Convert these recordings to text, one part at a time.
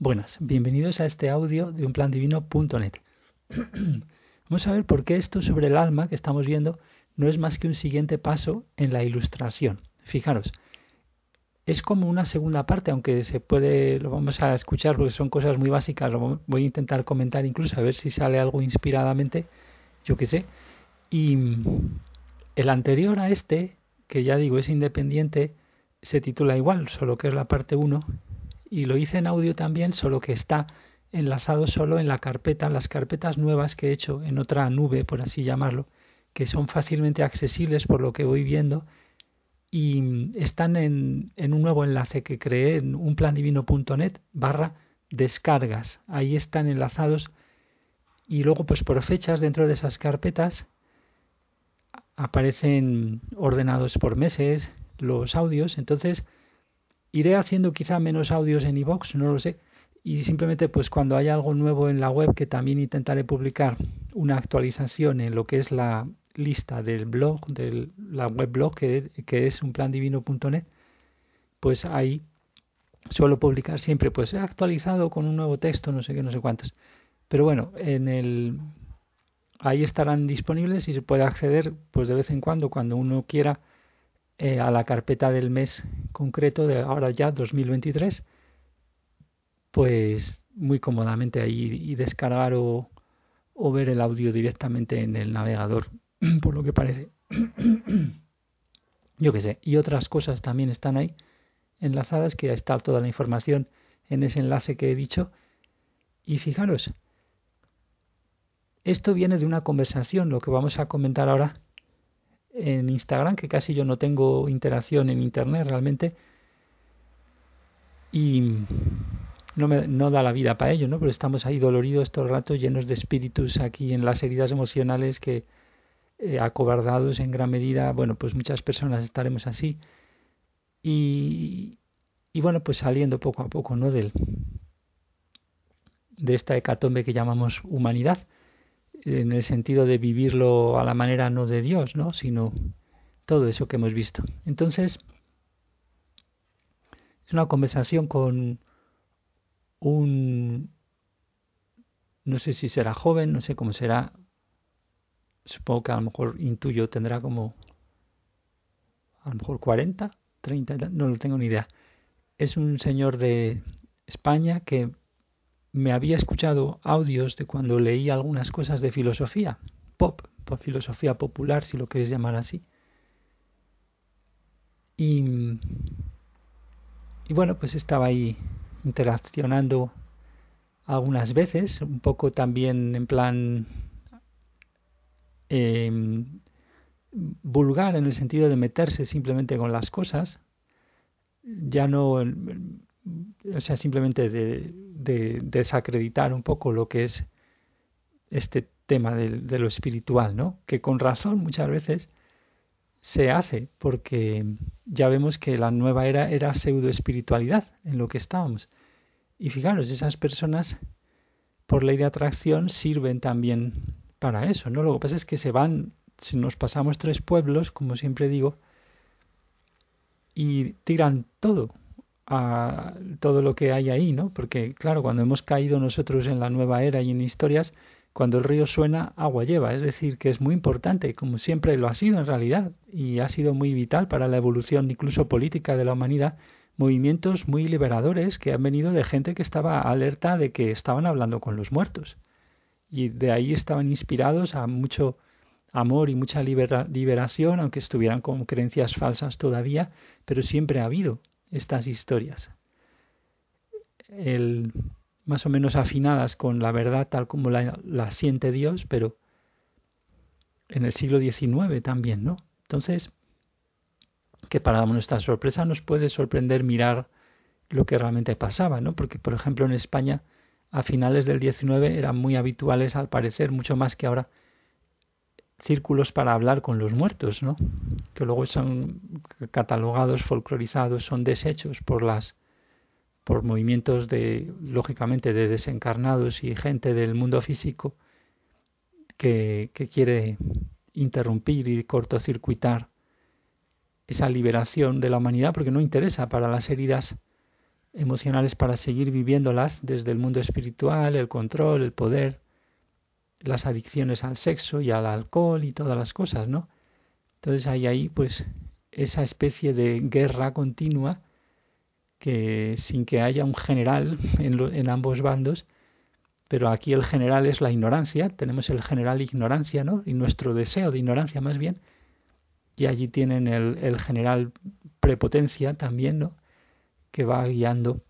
Buenas, bienvenidos a este audio de unplandivino.net. Vamos a ver por qué esto sobre el alma que estamos viendo no es más que un siguiente paso en la ilustración. Fijaros, es como una segunda parte, aunque se puede, lo vamos a escuchar porque son cosas muy básicas, lo voy a intentar comentar incluso a ver si sale algo inspiradamente, yo qué sé. Y el anterior a este, que ya digo es independiente, se titula igual, solo que es la parte 1, y lo hice en audio también, solo que está enlazado solo en la carpeta, las carpetas nuevas que he hecho en otra nube, por así llamarlo, que son fácilmente accesibles por lo que voy viendo y están en, en un nuevo enlace que creé en unplandivino.net barra descargas. Ahí están enlazados y luego pues por fechas dentro de esas carpetas aparecen ordenados por meses los audios. Entonces iré haciendo quizá menos audios en iVoox, no lo sé. Y simplemente pues cuando haya algo nuevo en la web que también intentaré publicar una actualización en lo que es la lista del blog, de la web blog que, que es unplandivino.net, pues ahí suelo publicar siempre, pues he actualizado con un nuevo texto, no sé qué, no sé cuántos. Pero bueno, en el ahí estarán disponibles y se puede acceder, pues de vez en cuando, cuando uno quiera, eh, a la carpeta del mes concreto de ahora ya 2023, pues muy cómodamente ahí y descargar o, o ver el audio directamente en el navegador por lo que parece. Yo qué sé. Y otras cosas también están ahí enlazadas, que está toda la información en ese enlace que he dicho. Y fijaros, esto viene de una conversación, lo que vamos a comentar ahora en Instagram, que casi yo no tengo interacción en Internet realmente. Y no, me, no da la vida para ello, ¿no? Pero estamos ahí doloridos todo el rato, llenos de espíritus aquí en las heridas emocionales que, eh, acobardados en gran medida, bueno, pues muchas personas estaremos así. Y, y bueno, pues saliendo poco a poco, ¿no? Del, de esta hecatombe que llamamos humanidad, en el sentido de vivirlo a la manera no de Dios, ¿no? Sino todo eso que hemos visto. Entonces, es una conversación con un, no sé si será joven, no sé cómo será, supongo que a lo mejor intuyo tendrá como a lo mejor 40, 30, no lo tengo ni idea. Es un señor de España que me había escuchado audios de cuando leí algunas cosas de filosofía, pop, por filosofía popular, si lo queréis llamar así. Y, y bueno, pues estaba ahí interaccionando algunas veces, un poco también en plan eh, vulgar en el sentido de meterse simplemente con las cosas, ya no, o sea, simplemente de, de, desacreditar un poco lo que es este tema de, de, lo espiritual, ¿no? Que con razón muchas veces se hace, porque ya vemos que la nueva era era pseudo espiritualidad en lo que estábamos. Y fijaros, esas personas, por ley de atracción, sirven también para eso, ¿no? Lo que pasa es que se van, si nos pasamos tres pueblos, como siempre digo, y tiran todo, a todo lo que hay ahí, ¿no? Porque, claro, cuando hemos caído nosotros en la nueva era y en historias, cuando el río suena, agua lleva. Es decir, que es muy importante, como siempre lo ha sido en realidad, y ha sido muy vital para la evolución incluso política de la humanidad, movimientos muy liberadores que han venido de gente que estaba alerta de que estaban hablando con los muertos y de ahí estaban inspirados a mucho amor y mucha liberación, aunque estuvieran con creencias falsas todavía, pero siempre ha habido estas historias. El, más o menos afinadas con la verdad tal como la, la siente Dios, pero en el siglo XIX también, ¿no? Entonces, que para nuestra sorpresa nos puede sorprender mirar lo que realmente pasaba, ¿no? Porque, por ejemplo, en España, a finales del 19 eran muy habituales, al parecer, mucho más que ahora, círculos para hablar con los muertos, ¿no? Que luego son catalogados, folclorizados, son desechos por las por movimientos de lógicamente de desencarnados y gente del mundo físico que, que quiere interrumpir y cortocircuitar esa liberación de la humanidad porque no interesa para las heridas emocionales para seguir viviéndolas desde el mundo espiritual, el control, el poder, las adicciones al sexo y al alcohol y todas las cosas, ¿no? Entonces hay ahí pues esa especie de guerra continua que sin que haya un general en, en ambos bandos, pero aquí el general es la ignorancia, tenemos el general ignorancia, ¿no? Y nuestro deseo de ignorancia más bien, y allí tienen el, el general prepotencia también, ¿no? Que va guiando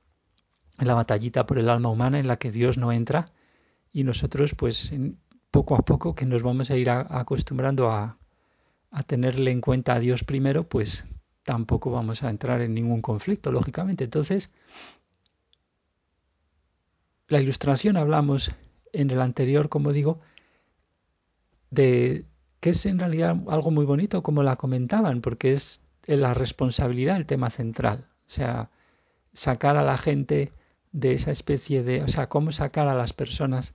la batallita por el alma humana en la que Dios no entra y nosotros pues poco a poco que nos vamos a ir acostumbrando a, a tenerle en cuenta a Dios primero, pues tampoco vamos a entrar en ningún conflicto, lógicamente. Entonces, la ilustración hablamos en el anterior, como digo, de que es en realidad algo muy bonito, como la comentaban, porque es la responsabilidad el tema central. O sea, sacar a la gente de esa especie de, o sea, cómo sacar a las personas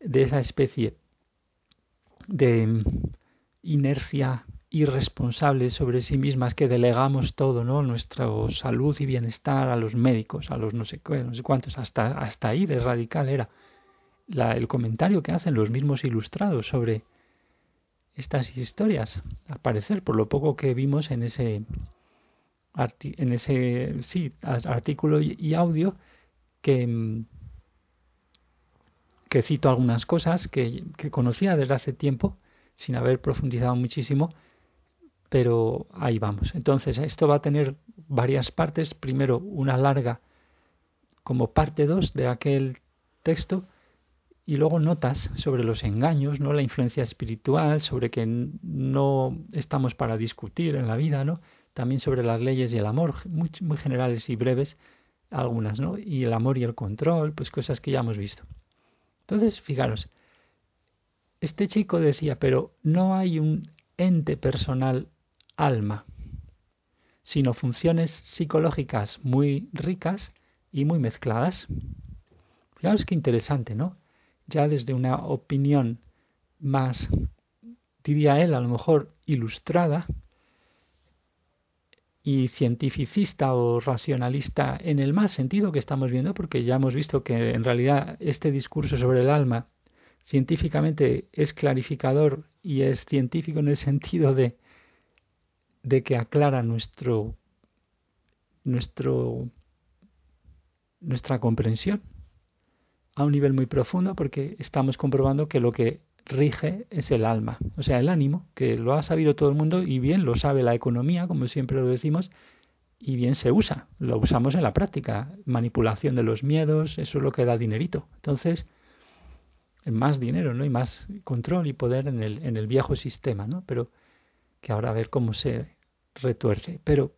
de esa especie de inercia irresponsable sobre sí mismas que delegamos todo, ¿no? Nuestra salud y bienestar a los médicos, a los no sé, cuántos, hasta, hasta ahí de radical era la, el comentario que hacen los mismos ilustrados sobre estas historias, al parecer, por lo poco que vimos en ese, en ese sí, artículo y audio, que, que cito algunas cosas que, conocía desde hace tiempo, sin haber profundizado muchísimo, pero ahí vamos. Entonces, esto va a tener varias partes. Primero, una larga como parte 2 de aquel texto y luego notas sobre los engaños, no la influencia espiritual, sobre que no estamos para discutir en la vida, ¿no? También sobre las leyes y el amor, muy, muy generales y breves algunas, ¿no? Y el amor y el control, pues cosas que ya hemos visto. Entonces, fijaros, este chico decía, pero no hay un ente personal alma, sino funciones psicológicas muy ricas y muy mezcladas. Fijaros qué interesante, ¿no? Ya desde una opinión más, diría él, a lo mejor ilustrada, y cientificista o racionalista en el más sentido que estamos viendo, porque ya hemos visto que en realidad este discurso sobre el alma científicamente es clarificador y es científico en el sentido de, de que aclara nuestro, nuestro, nuestra comprensión a un nivel muy profundo porque estamos comprobando que lo que rige es el alma, o sea, el ánimo, que lo ha sabido todo el mundo y bien lo sabe la economía, como siempre lo decimos, y bien se usa, lo usamos en la práctica, manipulación de los miedos, eso es lo que da dinerito. Entonces, más dinero, ¿no? Y más control y poder en el, en el viejo sistema, ¿no? Pero que ahora a ver cómo se retuerce. Pero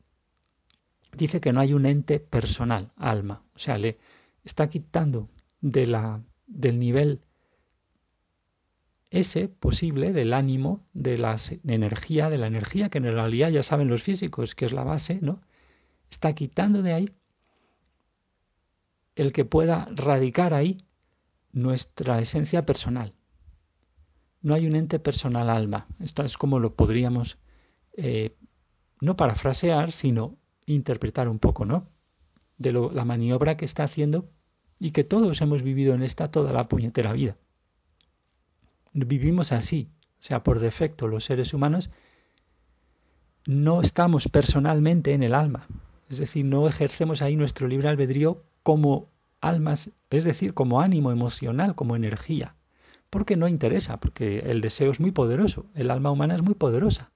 dice que no hay un ente personal, alma. O sea, le está quitando de la, del nivel ese posible del ánimo, de la energía, de la energía que en realidad ya saben los físicos que es la base, ¿no? Está quitando de ahí el que pueda radicar ahí nuestra esencia personal. No hay un ente personal alma. Esto es como lo podríamos eh, no parafrasear, sino interpretar un poco, ¿no? De lo, la maniobra que está haciendo y que todos hemos vivido en esta toda la puñetera vida vivimos así, o sea, por defecto los seres humanos no estamos personalmente en el alma, es decir, no ejercemos ahí nuestro libre albedrío como almas, es decir, como ánimo emocional, como energía, porque no interesa, porque el deseo es muy poderoso, el alma humana es muy poderosa.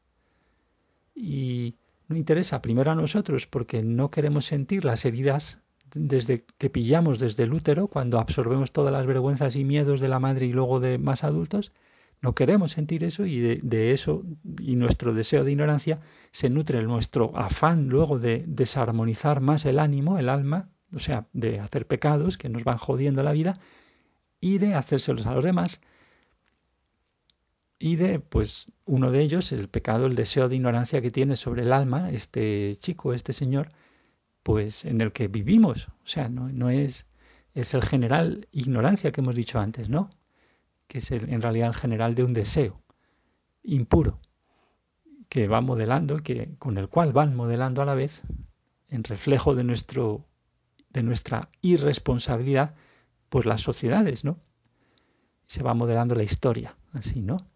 Y no interesa primero a nosotros porque no queremos sentir las heridas desde que pillamos desde el útero, cuando absorbemos todas las vergüenzas y miedos de la madre y luego de más adultos, no queremos sentir eso y de, eso y nuestro deseo de ignorancia se nutre nuestro afán luego de desarmonizar más el ánimo, el alma, o sea, de hacer pecados que nos van jodiendo la vida y de hacérselos a los demás. Y de, pues, uno de ellos, el pecado, el deseo de ignorancia que tiene sobre el alma, este chico, este señor, pues en el que vivimos. O sea, no, no es, es el general ignorancia que hemos dicho antes, ¿no? Que es en realidad el general de un deseo impuro que va modelando, que, con el cual van modelando a la vez, en reflejo de, nuestro, de nuestra irresponsabilidad, pues las sociedades, ¿no? Se va modelando la historia, así, ¿no?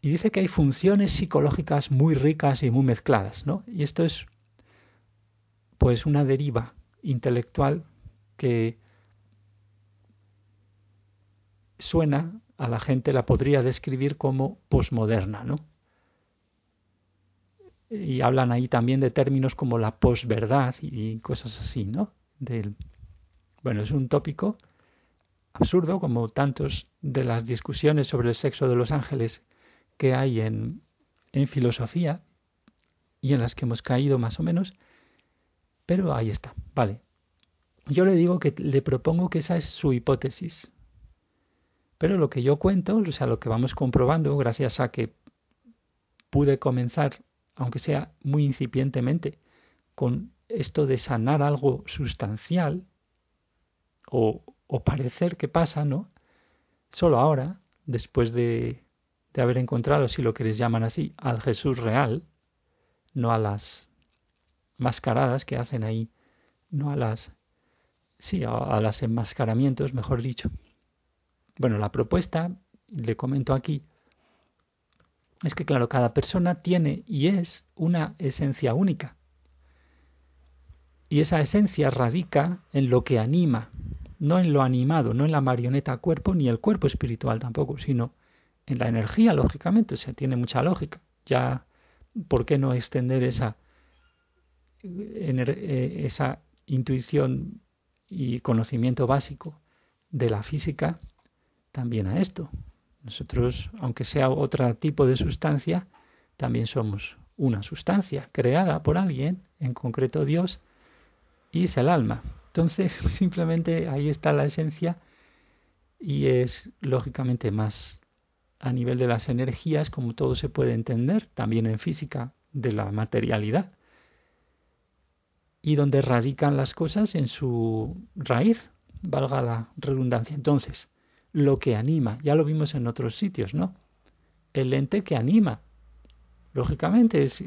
Y dice que hay funciones psicológicas muy ricas y muy mezcladas, ¿no? Y esto es, pues, una deriva intelectual que suena a la gente, la podría describir como posmoderna, ¿no? y hablan ahí también de términos como la posverdad y cosas así, ¿no? Del, bueno, es un tópico absurdo como tantos de las discusiones sobre el sexo de los ángeles que hay en, en filosofía y en las que hemos caído más o menos, pero ahí está, vale. Yo le digo que le propongo que esa es su hipótesis. Pero lo que yo cuento, o sea, lo que vamos comprobando, gracias a que pude comenzar aunque sea muy incipientemente, con esto de sanar algo sustancial o, parecer que pasa, ¿no? Solo ahora, después de, de haber encontrado, si lo queréis llamar así, al Jesús real, no a las mascaradas que hacen ahí, no a las, sí, a, a enmascaramientos, mejor dicho. Bueno, la propuesta, le comento aquí, es que, claro, cada persona tiene y es una esencia única. Y esa esencia radica en lo que anima, no en lo animado, no en la marioneta cuerpo, ni el cuerpo espiritual tampoco, sino en la energía, lógicamente, o sea, tiene mucha lógica. Ya, ¿por qué no extender esa, eh, esa intuición y conocimiento básico de la física también a esto? Nosotros, aunque sea otro tipo de sustancia, también somos una sustancia creada por alguien, en concreto Dios, y es el alma. Entonces, simplemente ahí está la esencia y es lógicamente más a nivel de las energías, como todo se puede entender, también en física, de la materialidad. Y donde radican las cosas en su raíz, valga la redundancia. Entonces, lo que anima. Ya lo vimos en otros sitios, ¿no? El ente que anima. Lógicamente, es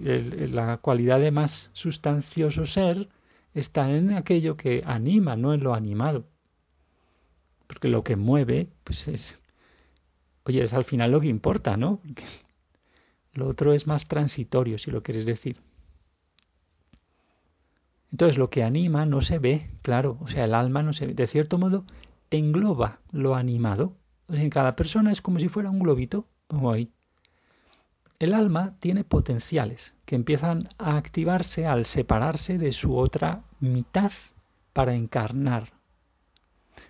la cualidad de más sustancioso ser está en aquello que anima, no en lo animado. Porque lo que mueve, pues es. Oye, es al final lo que importa, ¿no? lo otro es más transitorio, si lo quieres decir. Entonces, lo que anima no se ve, claro, o sea, el alma no se ve. De cierto modo, engloba lo animado. En cada persona es como si fuera un globito, como ahí. El alma tiene potenciales que empiezan a activarse al separarse de su otra mitad para encarnar.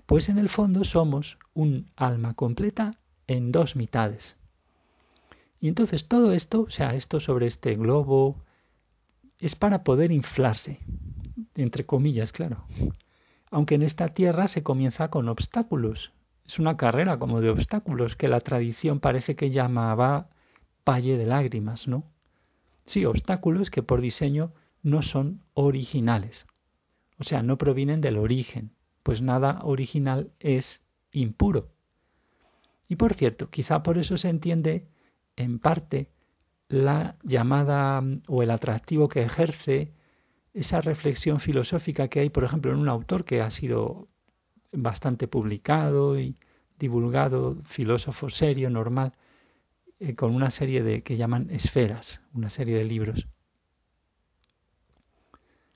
Pues en el fondo somos un alma completa en dos mitades. Y entonces todo esto, o sea, esto sobre este globo, es para poder inflarse, entre comillas, claro aunque en esta tierra se comienza con obstáculos. Es una carrera como de obstáculos que la tradición parece que llamaba valle de lágrimas, ¿no? Sí, obstáculos que por diseño no son originales, o sea, no provienen del origen, pues nada original es impuro. Y por cierto, quizá por eso se entiende en parte la llamada o el atractivo que ejerce esa reflexión filosófica que hay, por ejemplo, en un autor que ha sido bastante publicado y divulgado, filósofo serio, normal, eh, con una serie de que llaman esferas, una serie de libros,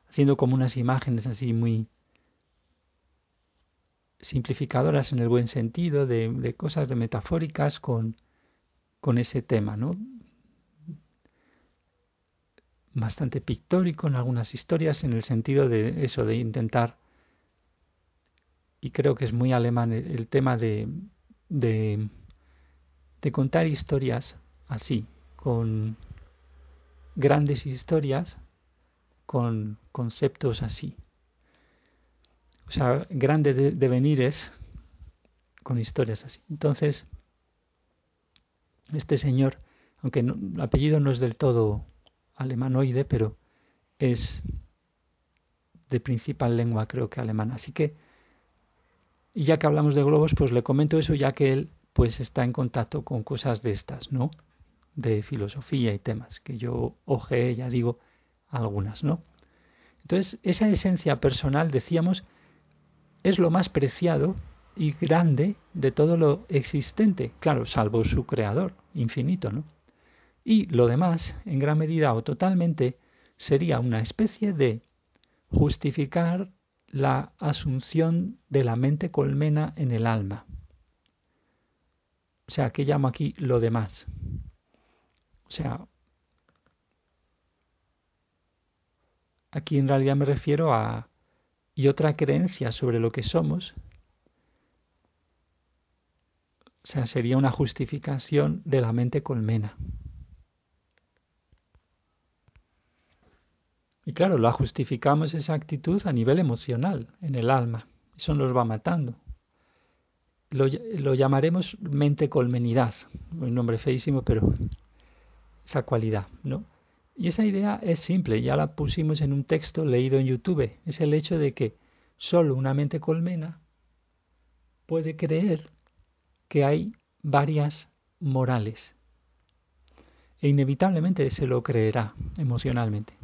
haciendo como unas imágenes así muy simplificadoras en el buen sentido, de, de cosas de metafóricas con, con ese tema, ¿no? Bastante pictórico en algunas historias en el sentido de eso, de intentar, y creo que es muy alemán el, tema de, de, de contar historias así, con grandes historias, con conceptos así. O sea, grande de, devenires con historias así. Entonces, este señor, aunque el apellido no es del todo alemanoide, pero es de principal lengua, creo que alemana. Así que, y ya que hablamos de globos, pues le comento eso, ya que él pues está en contacto con cosas de estas, ¿no? De filosofía y temas, que yo ojeé, ya digo, algunas, ¿no? Entonces, esa esencia personal, decíamos, es lo más preciado y grande de todo lo existente, claro, salvo su creador, infinito, ¿no? Y lo demás, en gran medida o totalmente, sería una especie de justificar la asunción de la mente colmena en el alma. O sea, ¿qué llamo aquí lo demás? O sea, aquí en realidad me refiero a y otra creencia sobre lo que somos, o sea, sería una justificación de la mente colmena. Y claro, la justificamos esa actitud a nivel emocional, en el alma. Eso nos va matando. Lo, lo llamaremos mente colmenidad, un nombre feísimo, pero esa cualidad, ¿no? Y esa idea es simple, ya la pusimos en un texto leído en YouTube. Es el hecho de que solo una mente colmena puede creer que hay varias morales. E inevitablemente se lo creerá emocionalmente.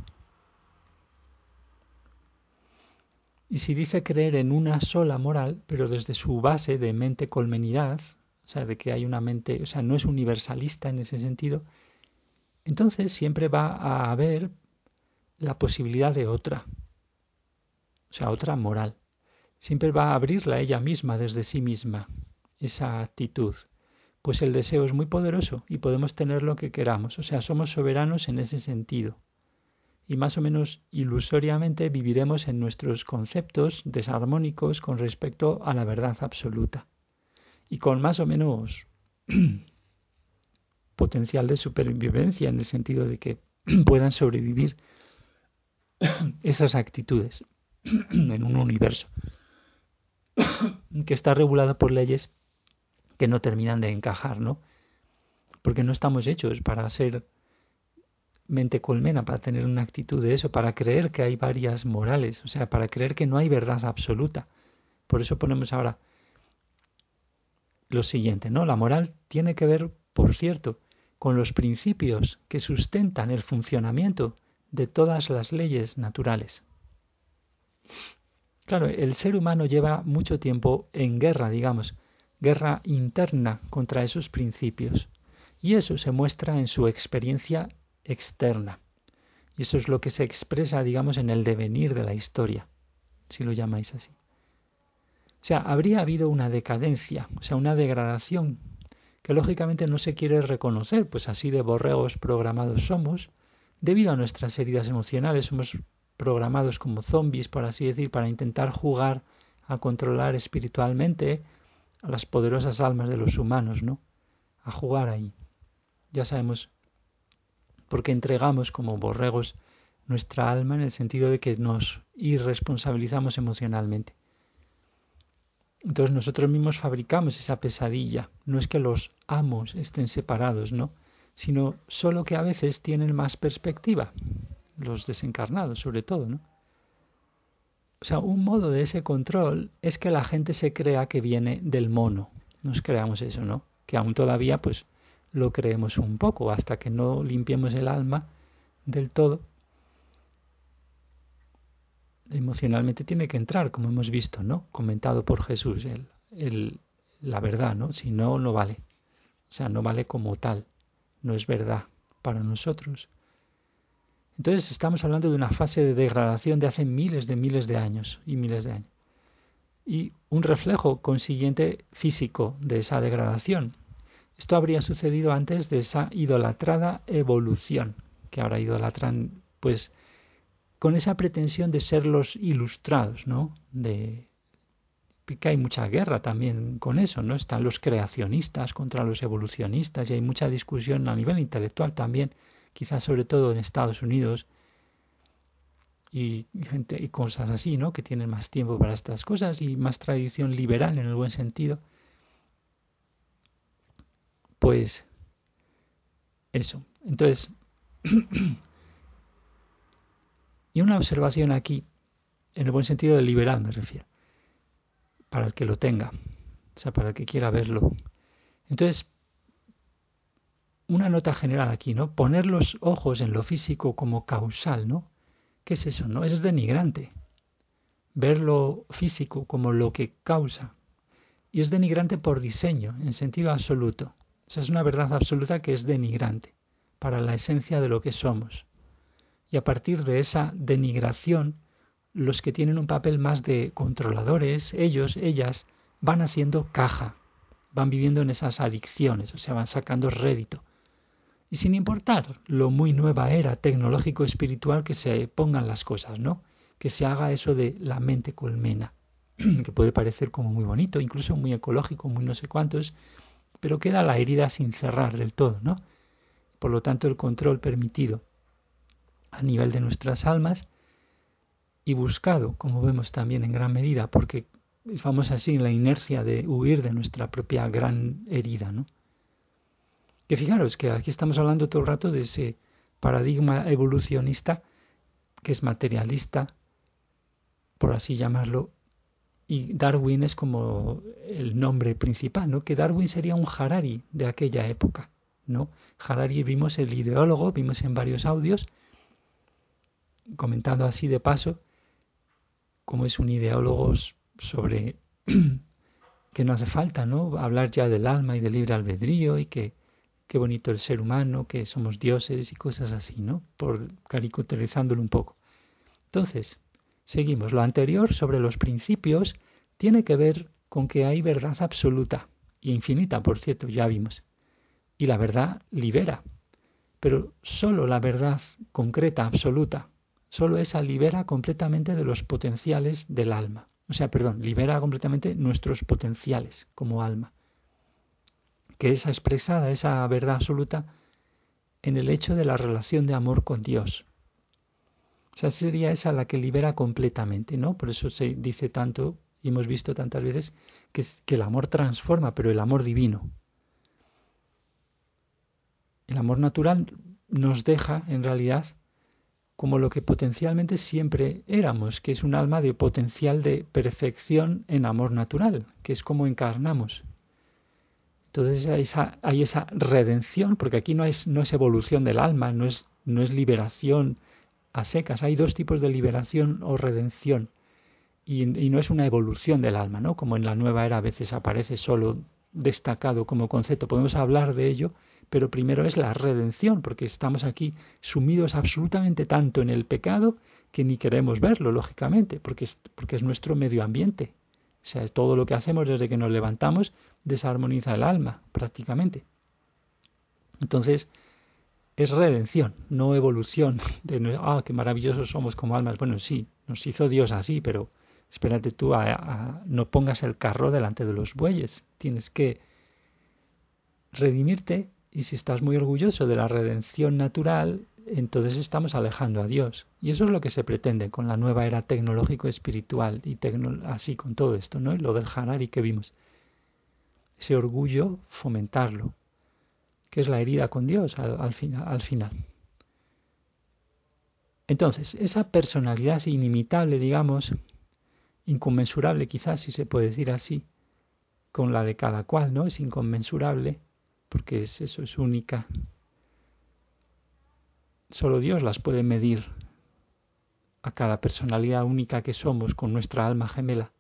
Y si dice creer en una sola moral, pero desde su base de mente colmenidad, o sea, de que hay una mente, o sea, no es universalista en ese sentido, entonces siempre va a haber la posibilidad de otra, o sea, otra moral. Siempre va a abrirla ella misma desde sí misma, esa actitud. Pues el deseo es muy poderoso y podemos tener lo que queramos, o sea, somos soberanos en ese sentido y más o menos ilusoriamente viviremos en nuestros conceptos desarmónicos con respecto a la verdad absoluta y con más o menos potencial de supervivencia en el sentido de que puedan sobrevivir esas actitudes en un universo que está regulado por leyes que no terminan de encajar, ¿no? Porque no estamos hechos para ser mente colmena, para tener una actitud de eso, para creer que hay varias morales, o sea, para creer que no hay verdad absoluta. Por eso ponemos ahora lo siguiente, ¿no? La moral tiene que ver, por cierto, con los principios que sustentan el funcionamiento de todas las leyes naturales. Claro, el ser humano lleva mucho tiempo en guerra, digamos, guerra interna contra esos principios. Y eso se muestra en su experiencia externa. Y eso es lo que se expresa, digamos, en el devenir de la historia, si lo llamáis así. O sea, habría habido una decadencia, o sea, una degradación, que lógicamente no se quiere reconocer, pues así de borregos programados somos, debido a nuestras heridas emocionales, somos programados como zombies, por así decir, para intentar jugar a controlar espiritualmente a las poderosas almas de los humanos, ¿no? A jugar ahí. Ya sabemos porque entregamos como borregos nuestra alma en el sentido de que nos irresponsabilizamos emocionalmente. Entonces nosotros mismos fabricamos esa pesadilla. No es que los amos estén separados, ¿no? Sino solo que a veces tienen más perspectiva, los desencarnados sobre todo, ¿no? O sea, un modo de ese control es que la gente se crea que viene del mono. Nos creamos eso, ¿no? Que aún todavía, pues, lo creemos un poco, hasta que no limpiemos el alma del todo. Emocionalmente tiene que entrar, como hemos visto, ¿no? Comentado por Jesús, el, el, la verdad, ¿no? Si no, no vale. O sea, no vale como tal. No es verdad para nosotros. Entonces estamos hablando de una fase de degradación de hace miles de miles de años y miles de años. Y un reflejo consiguiente físico de esa degradación esto habría sucedido antes de esa idolatrada evolución, que ahora idolatran, pues, con esa pretensión de ser los ilustrados, ¿no? De que hay mucha guerra también con eso, ¿no? Están los creacionistas contra los evolucionistas y hay mucha discusión a nivel intelectual también, quizás sobre todo en Estados Unidos y gente y cosas así, ¿no? Que tienen más tiempo para estas cosas y más tradición liberal en el buen sentido. Pues eso. Entonces, y una observación aquí, en el buen sentido de liberal me refiero, para el que lo tenga, o sea, para el que quiera verlo. Entonces, una nota general aquí, ¿no? Poner los ojos en lo físico como causal, ¿no? ¿Qué es eso? No es denigrante. Ver lo físico como lo que causa. Y es denigrante por diseño, en sentido absoluto. Esa es una verdad absoluta que es denigrante para la esencia de lo que somos. Y a partir de esa denigración, los que tienen un papel más de controladores, ellos, ellas, van haciendo caja, van viviendo en esas adicciones, o sea, van sacando rédito y sin importar lo muy nueva era tecnológico-espiritual que se pongan las cosas, ¿no? Que se haga eso de la mente colmena, que puede parecer como muy bonito, incluso muy ecológico, muy no sé cuántos, pero queda la herida sin cerrar del todo, ¿no? Por lo tanto, el control permitido a nivel de nuestras almas y buscado, como vemos también en gran medida, porque vamos así en la inercia de huir de nuestra propia gran herida, ¿no? Que fijaros que aquí estamos hablando todo el rato de ese paradigma evolucionista que es materialista, por así llamarlo, y Darwin es como el nombre principal, ¿no? Que Darwin sería un Harari de aquella época, ¿no? Harari vimos el ideólogo, vimos en varios audios, comentando así de paso, como es un ideólogo sobre que no hace falta, ¿no? Hablar ya del alma y del libre albedrío y que qué bonito el ser humano, que somos dioses y cosas así, ¿no? Por caricaturizándolo un poco. Entonces, seguimos. Lo anterior sobre los principios tiene que ver con que hay verdad absoluta y infinita, por cierto, ya vimos. Y la verdad libera. Pero solo la verdad concreta, absoluta, solo esa libera completamente de los potenciales del alma. O sea, perdón, libera completamente nuestros potenciales como alma que es expresada, esa verdad absoluta, en el hecho de la relación de amor con Dios. Sea, sería esa la que libera completamente, ¿no? Por eso se dice tanto, y hemos visto tantas veces, que, que el amor transforma, pero el amor divino. El amor natural nos deja, en realidad, como lo que potencialmente siempre éramos, que es un alma de potencial de perfección en amor natural, que es como encarnamos, entonces hay esa, hay esa redención, porque aquí no es, no es evolución del alma, no es, no es liberación a secas. Hay dos tipos de liberación o redención. Y, y, no es una evolución del alma, ¿no? Como en la nueva era a veces aparece solo destacado como concepto. Podemos hablar de ello, pero primero es la redención, porque estamos aquí sumidos absolutamente tanto en el pecado que ni queremos verlo, lógicamente, porque es, porque es nuestro medio ambiente. O sea, todo lo que hacemos desde que nos levantamos desarmoniza el alma prácticamente. Entonces, es redención, no evolución. De, ah, qué maravillosos somos como almas. Bueno, sí, nos hizo Dios así, pero espérate tú, a, no pongas el carro delante de los bueyes. Tienes que redimirte y si estás muy orgulloso de la redención natural, entonces estamos alejando a Dios. Y eso es lo que se pretende con la nueva era tecnológico-espiritual y así con todo esto, ¿no? Lo del Hanari que vimos ese orgullo, fomentarlo, que es la herida con Dios al, final, al final. Entonces, esa personalidad inimitable, digamos, inconmensurable quizás, si se puede decir así, con la de cada cual, ¿no? Es inconmensurable, porque es, eso es única. Solo Dios las puede medir a cada personalidad única que somos con nuestra alma gemela.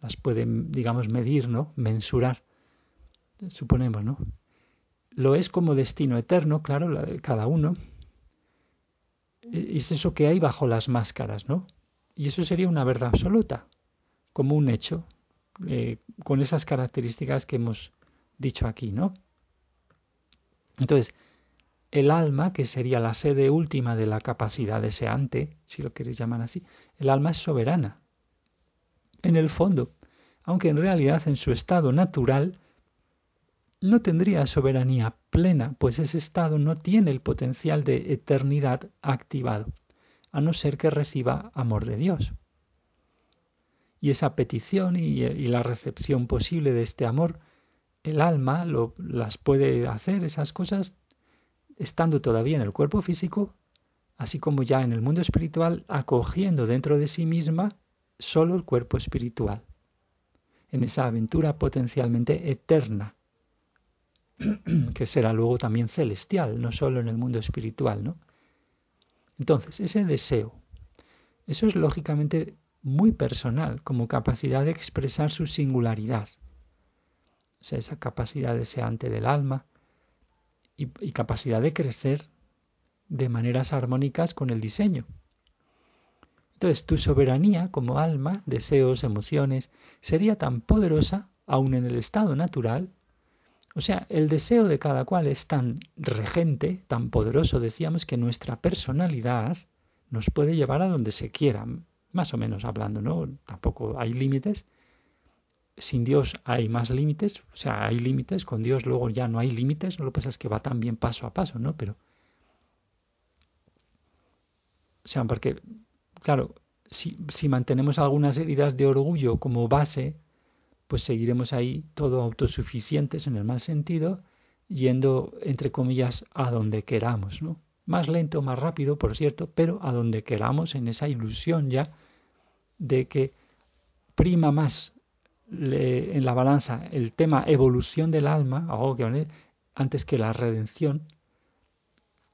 Las puede, digamos, medir, ¿no? Mensurar suponemos, ¿no? Lo es como destino eterno, claro, cada uno. Es eso que hay bajo las máscaras, ¿no? Y eso sería una verdad absoluta, como un hecho, eh, con esas características que hemos dicho aquí, ¿no? Entonces, el alma, que sería la sede última de la capacidad deseante, si lo queréis llamar así, el alma es soberana. En el fondo, aunque en realidad en su estado natural no tendría soberanía plena, pues ese estado no tiene el potencial de eternidad activado. a no ser que reciba amor de Dios. Y esa petición y, la recepción posible de este amor, el alma las puede hacer, esas cosas, estando todavía en el cuerpo físico, así como ya en el mundo espiritual, acogiendo dentro de sí misma solo el cuerpo espiritual, en esa aventura potencialmente eterna, que será luego también celestial, no solo en el mundo espiritual, ¿no? Entonces, ese deseo, eso es lógicamente muy personal, como capacidad de expresar su singularidad. O sea, esa capacidad deseante del alma y, capacidad de crecer de maneras armónicas con el diseño. Entonces, tu soberanía como alma, deseos, emociones, sería tan poderosa, aun en el estado natural, o sea, el deseo de cada cual es tan regente, tan poderoso, decíamos, que nuestra personalidad nos puede llevar a donde se quiera, más o menos hablando, ¿no? Tampoco hay límites. Sin Dios hay más límites, o sea, hay límites, con Dios luego ya no hay límites, lo que pasa es que va tan bien paso a paso, ¿no? Pero, o sea, porque, claro, si, si mantenemos algunas heridas de orgullo como base, pues seguiremos ahí todo autosuficientes en el mal sentido, yendo, entre comillas, a donde queramos, ¿no? Más lento, más rápido, por cierto, pero a donde queramos, en esa ilusión ya de que prima más en la balanza el tema evolución del alma, algo que antes que la redención,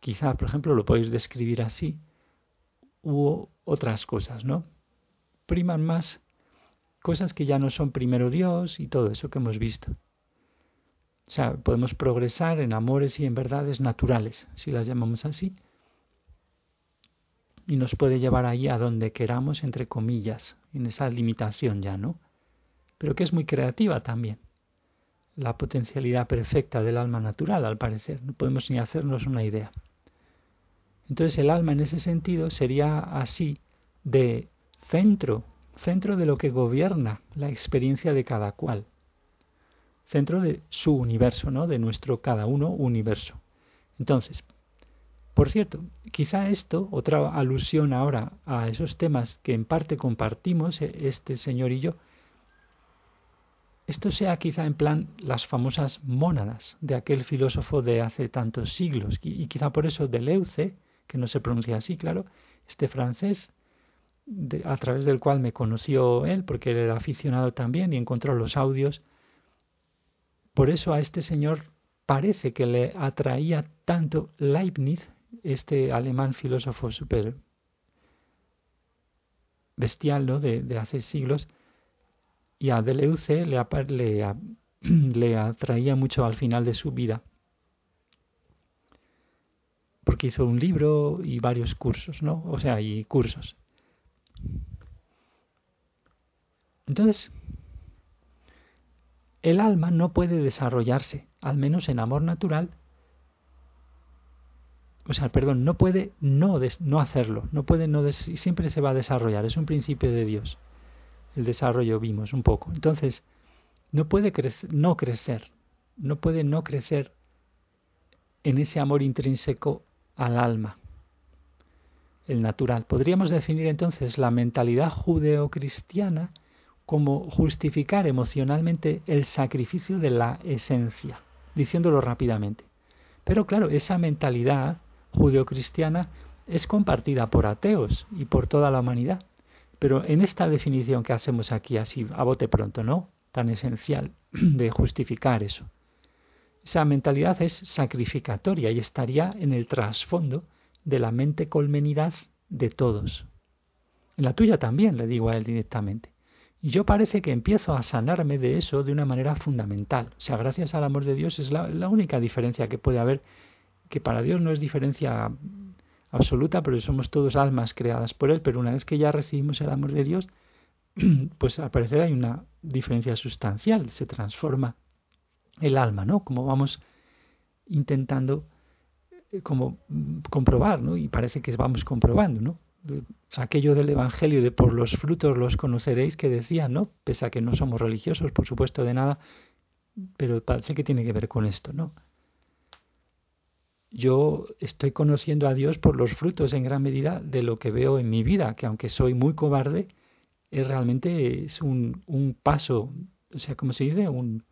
quizá, por ejemplo, lo podéis describir así, u otras cosas, ¿no? Priman más cosas que ya no son primero Dios y todo eso que hemos visto. O sea, podemos progresar en amores y en verdades naturales, si las llamamos así, y nos puede llevar ahí a donde queramos, entre comillas, en esa limitación ya, ¿no? Pero que es muy creativa también. La potencialidad perfecta del alma natural, al parecer. No podemos ni hacernos una idea. Entonces el alma en ese sentido sería así de centro centro de lo que gobierna la experiencia de cada cual, centro de su universo, ¿no? de nuestro cada uno universo. Entonces, por cierto, quizá esto, otra alusión ahora a esos temas que en parte compartimos eh, este señor y yo, esto sea quizá en plan las famosas mónadas de aquel filósofo de hace tantos siglos, y quizá por eso Deleuze, que no se pronuncia así, claro, este francés, a través del cual me conoció él, porque él era aficionado también y encontró los audios. Por eso a este señor parece que le atraía tanto Leibniz, este alemán filósofo súper bestial ¿no? de, hace siglos, y a Deleuze le, le, le atraía mucho al final de su vida porque hizo un libro y varios cursos, ¿no? O sea, y cursos. Entonces, el alma no puede desarrollarse, al menos en amor natural. O sea, perdón, no puede no, no hacerlo, no puede no siempre se va a desarrollar, es un principio de Dios. El desarrollo vimos un poco. Entonces, no puede no crecer, no puede no crecer en ese amor intrínseco al alma el natural. Podríamos definir entonces la mentalidad judeocristiana como justificar emocionalmente el sacrificio de la esencia, diciéndolo rápidamente. Pero claro, esa mentalidad judeocristiana es compartida por ateos y por toda la humanidad. Pero en esta definición que hacemos aquí, así a bote pronto, ¿no? Tan esencial de justificar eso. Esa mentalidad es sacrificatoria y estaría en el trasfondo de la mente colmenidad de todos. En la tuya también, le digo a él directamente. Yo parece que empiezo a sanarme de eso de una manera fundamental. O sea, gracias al amor de Dios es la, la única diferencia que puede haber, que para Dios no es diferencia absoluta, pero somos todos almas creadas por Él, pero una vez que ya recibimos el amor de Dios, pues al parecer hay una diferencia sustancial, se transforma el alma, ¿no? Como vamos intentando eh, como mm, comprobar, ¿no? Y parece que vamos comprobando, ¿no? Aquello del Evangelio de por los frutos los conoceréis que decía, ¿no? Pese a que no somos religiosos, por supuesto, de nada, pero parece que tiene que ver con esto, ¿no? yo estoy conociendo a Dios por los frutos en gran medida de lo que veo en mi vida, que aunque soy muy cobarde, es realmente es un, un paso, o sea, como se dice, un,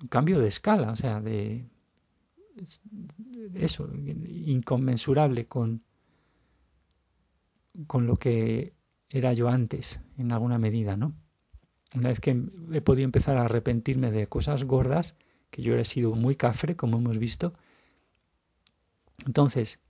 un cambio de escala, o sea, de eso, inconmensurable con, con lo que era yo antes, en alguna medida, ¿no? Una vez que he podido empezar a arrepentirme de cosas gordas, que yo he sido muy cafre, como hemos visto, entonces,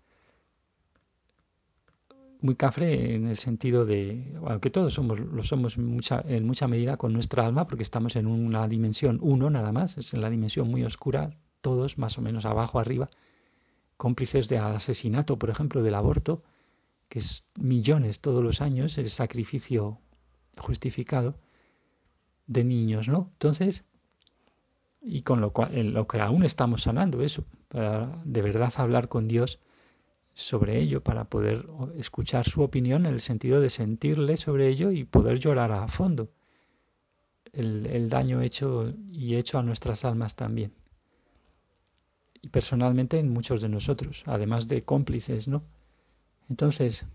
muy cafre en el sentido de, aunque todos somos, lo somos mucha, en mucha medida con nuestra alma, porque estamos en una dimensión uno nada más, es en la dimensión muy oscura, todos más o menos abajo, arriba, cómplices del asesinato, por ejemplo, del aborto, que es millones todos los años, el sacrificio justificado de niños, ¿no? Entonces, y con lo cual, en lo que aún estamos sanando eso, para de verdad hablar con Dios sobre ello, para poder escuchar su opinión en el sentido de sentirle sobre ello y poder llorar a fondo el, el daño hecho y hecho a nuestras almas también. Y personalmente en muchos de nosotros, además de cómplices, ¿no? Entonces,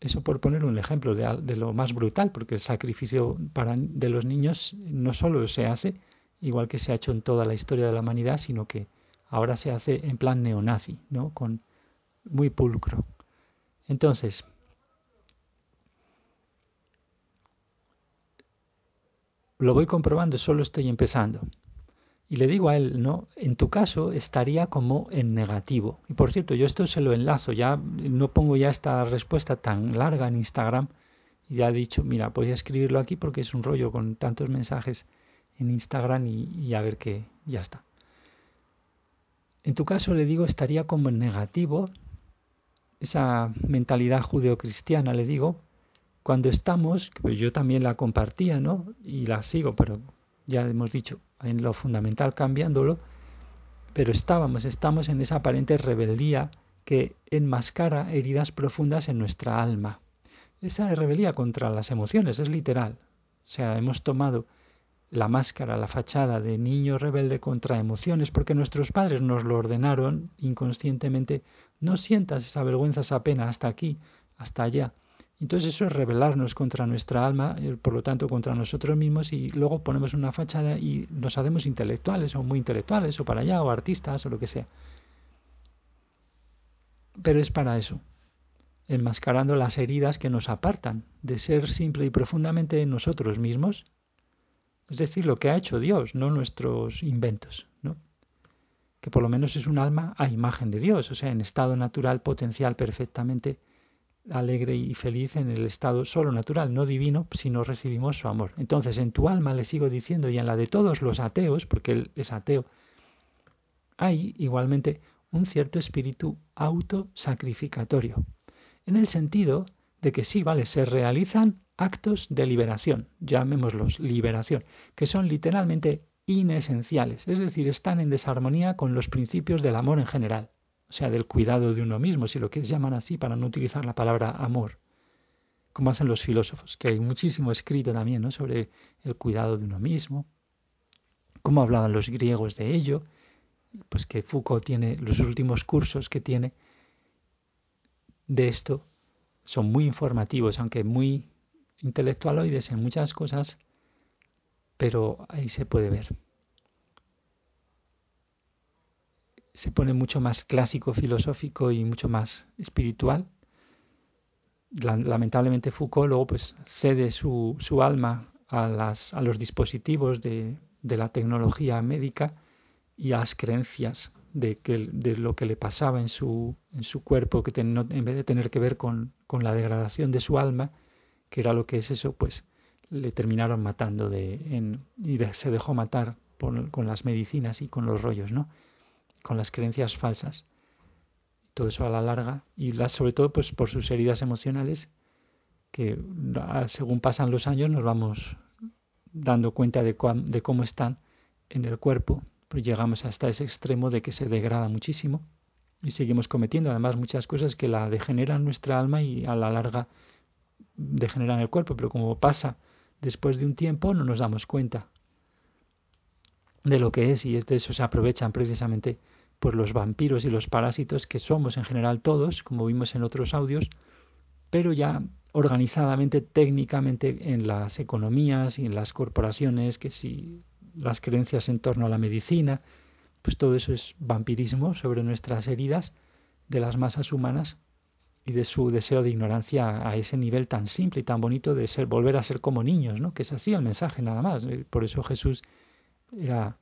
eso por poner un ejemplo de, de, lo más brutal, porque el sacrificio para, de los niños no solo se hace igual que se ha hecho en toda la historia de la humanidad, sino que ahora se hace en plan neonazi, ¿no? Con muy pulcro. Entonces, lo voy comprobando, solo estoy empezando. Y le digo a él, no, en tu caso estaría como en negativo. Y por cierto, yo esto se lo enlazo, ya no pongo ya esta respuesta tan larga en Instagram. Y ya he dicho, mira, voy a escribirlo aquí porque es un rollo con tantos mensajes en Instagram y, a ver qué, ya está. En tu caso le digo, estaría como en negativo, esa mentalidad judeocristiana, le digo, cuando estamos, pues yo también la compartía, ¿no? Y la sigo, pero ya hemos dicho, en lo fundamental cambiándolo, pero estábamos, estamos en esa aparente rebeldía que enmascara heridas profundas en nuestra alma. Esa rebeldía contra las emociones es literal. O sea, hemos tomado la máscara, la fachada de niño rebelde contra emociones, porque nuestros padres nos lo ordenaron inconscientemente, no sientas esa vergüenza, esa pena hasta aquí, hasta allá. Entonces eso es rebelarnos contra nuestra alma, eh, por lo tanto contra nosotros mismos y luego ponemos una fachada y nos hacemos intelectuales o muy intelectuales o para allá o artistas o lo que sea. Pero es para eso, enmascarando las heridas que nos apartan de ser simple y profundamente nosotros mismos, es decir, lo que ha hecho Dios, no nuestros inventos, ¿no? Que por lo menos es un alma a imagen de Dios, o sea, en estado natural potencial perfectamente alegre y feliz en el estado solo natural, no divino, si no recibimos su amor. Entonces, en tu alma, le sigo diciendo, y en la de todos los ateos, porque él es ateo, hay igualmente un cierto espíritu autosacrificatorio, en el sentido de que sí, vale, se realizan actos de liberación, llamémoslos liberación, que son literalmente inesenciales, es decir, están en desarmonía con los principios del amor en general o sea, del cuidado de uno mismo, si lo quieres llamar así, para no utilizar la palabra amor, como hacen los filósofos, que hay muchísimo escrito también ¿no? sobre el cuidado de uno mismo, cómo hablaban los griegos de ello, pues que Foucault tiene los últimos cursos que tiene de esto son muy informativos, aunque muy intelectualoides en muchas cosas, pero ahí se puede ver. Se pone mucho más clásico, filosófico y mucho más espiritual. Lamentablemente Foucault luego pues cede su, su alma a, las, a los dispositivos de, de, la tecnología médica y a las creencias de, que, de lo que le pasaba en su, en su cuerpo, que en vez de tener que ver con, con, la degradación de su alma, que era lo que es eso, pues le terminaron matando de, en, y se dejó matar con las medicinas y con los rollos, ¿no? Con las creencias falsas. Todo eso a la larga. Y las, sobre todo pues por sus heridas emocionales que según pasan los años nos vamos dando cuenta de, de cómo están en el cuerpo, pues llegamos hasta ese extremo de que se degrada muchísimo y seguimos cometiendo además muchas cosas que la degeneran nuestra alma y a la larga degeneran el cuerpo, pero como pasa después de un tiempo no nos damos cuenta de lo que es y de eso se aprovechan precisamente pues los vampiros y los parásitos que somos en general todos, como vimos en otros audios, pero ya organizadamente, técnicamente en las economías y en las corporaciones, que si las creencias en torno a la medicina, pues todo eso es vampirismo sobre nuestras heridas de las masas humanas y de su deseo de ignorancia a ese nivel tan simple y tan bonito de ser volver a ser como niños, ¿no? Que es así el mensaje nada más. Por eso Jesús era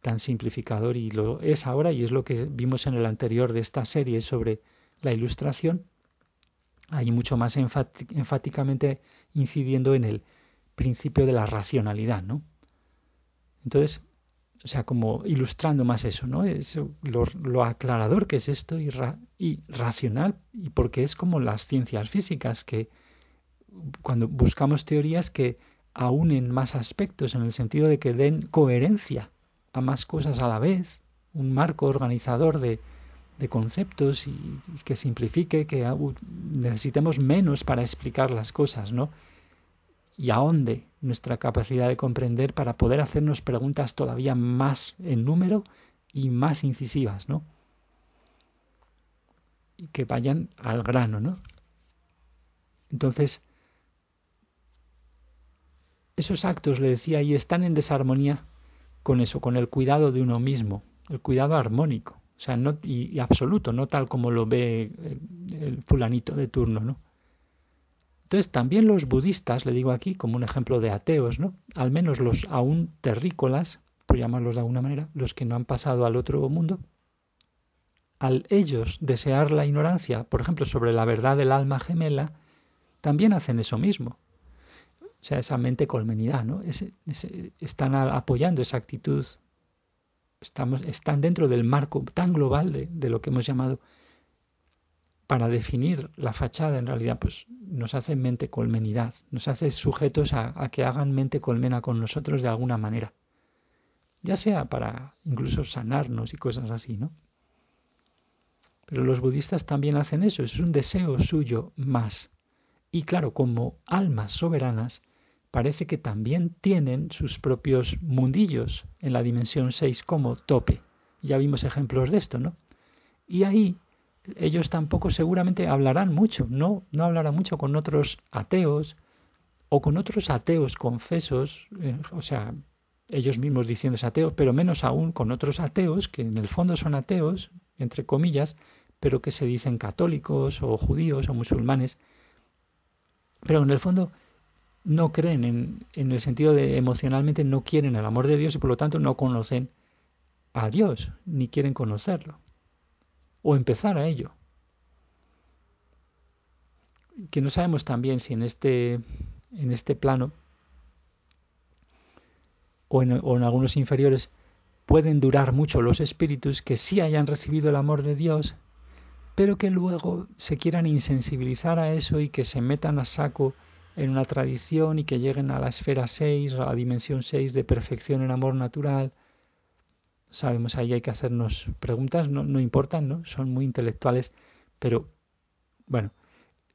tan simplificador y lo es ahora y es lo que vimos en el anterior de esta serie sobre la ilustración, ahí mucho más enfáticamente incidiendo en el principio de la racionalidad, ¿no? Entonces, o sea, como ilustrando más eso, ¿no? Es lo, aclarador que es esto y, y racional, y porque es como las ciencias físicas, que cuando buscamos teorías que aúnen más aspectos en el sentido de que den coherencia más cosas a la vez, un marco organizador de, de conceptos y, que simplifique, que necesitemos menos para explicar las cosas, ¿no? Y ahonde nuestra capacidad de comprender para poder hacernos preguntas todavía más en número y más incisivas, ¿no? Y que vayan al grano, ¿no? Entonces, esos actos, le decía, y están en desarmonía con eso, con el cuidado de uno mismo, el cuidado armónico. O sea, no, y, absoluto, no tal como lo ve el, fulanito de turno, ¿no? Entonces, también los budistas, le digo aquí como un ejemplo de ateos, ¿no? Al menos los aún terrícolas, por llamarlos de alguna manera, los que no han pasado al otro mundo, al ellos desear la ignorancia, por ejemplo, sobre la verdad del alma gemela, también hacen eso mismo. O sea, esa mente colmenidad, ¿no? están apoyando esa actitud Estamos, están dentro del marco tan global de, lo que hemos llamado para definir la fachada en realidad pues nos hace mente colmenidad, nos hace sujetos a, que hagan mente colmena con nosotros de alguna manera, ya sea para incluso sanarnos y cosas así, ¿no? Pero los budistas también hacen eso, es un deseo suyo más. Y claro, como almas soberanas, parece que también tienen sus propios mundillos en la dimensión 6 como tope. Ya vimos ejemplos de esto, ¿no? Y ahí ellos tampoco seguramente hablarán mucho, no, no hablarán mucho con otros ateos o con otros ateos confesos, eh, o sea, ellos mismos diciendo ateos, pero menos aún con otros ateos que en el fondo son ateos, entre comillas, pero que se dicen católicos o judíos o musulmanes, pero en el fondo no creen en, en el sentido de emocionalmente no quieren el amor de Dios y por lo tanto no conocen a Dios, ni quieren conocerlo, o empezar a ello. Que no sabemos también si en este, en este plano o en, o en algunos inferiores pueden durar mucho los espíritus que sí hayan recibido el amor de Dios, pero que luego se quieran insensibilizar a eso y que se metan a saco en una tradición y que lleguen a la esfera 6, a la dimensión 6 de perfección en amor natural. Sabemos ahí hay que hacernos preguntas, no, importan, ¿no? Son muy intelectuales, pero bueno,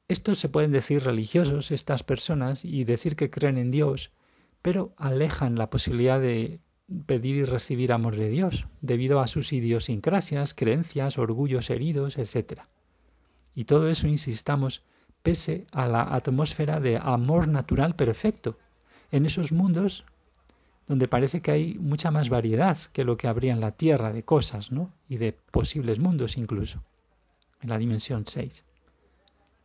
estos se pueden decir religiosos, estas personas, y decir que creen en Dios, pero alejan la posibilidad de pedir y recibir amor de Dios, debido a sus idiosincrasias, creencias, orgullos heridos, etc. Y todo eso, insistamos, pese a la atmósfera de amor natural perfecto, en esos mundos donde parece que hay mucha más variedad que lo que habría en la Tierra de cosas, ¿no? Y de posibles mundos incluso, en la dimensión 6.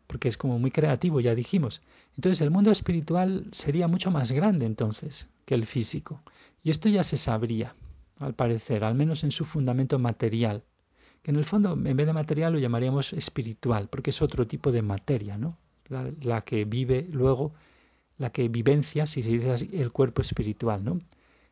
Porque es como muy creativo, ya dijimos. Entonces el mundo espiritual sería mucho más grande entonces que el físico. Y esto ya se sabría, al parecer, al menos en su fundamento material en el fondo en vez de material lo llamaríamos espiritual, porque es otro tipo de materia, ¿no? La, que vive luego, la que vivencia, si se dice así, el cuerpo espiritual, ¿no?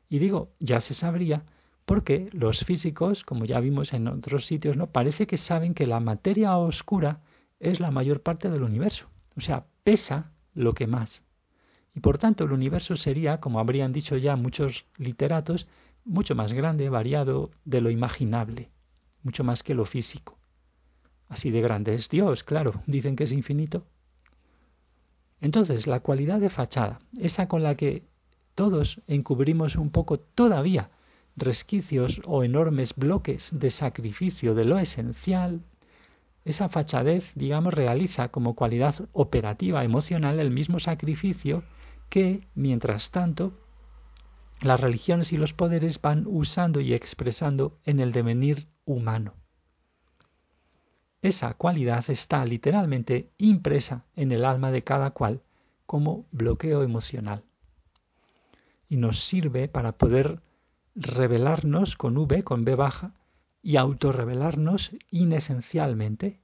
Y digo, ya se sabría, porque los físicos, como ya vimos en otros sitios, ¿no? Parece que saben que la materia oscura es la mayor parte del universo. O sea, pesa lo que más. Y por tanto el universo sería, como habrían dicho ya muchos literatos, mucho más grande, variado de lo imaginable mucho más que lo físico. Así de grande es Dios, claro, dicen que es infinito. Entonces, la cualidad de fachada, esa con la que todos encubrimos un poco todavía resquicios o enormes bloques de sacrificio de lo esencial, esa fachadez, digamos, realiza como cualidad operativa emocional el mismo sacrificio que, mientras tanto, las religiones y los poderes van usando y expresando en el devenir humano. Esa cualidad está literalmente impresa en el alma de cada cual como bloqueo emocional y nos sirve para poder revelarnos con V, con B baja, y autorrevelarnos inesencialmente.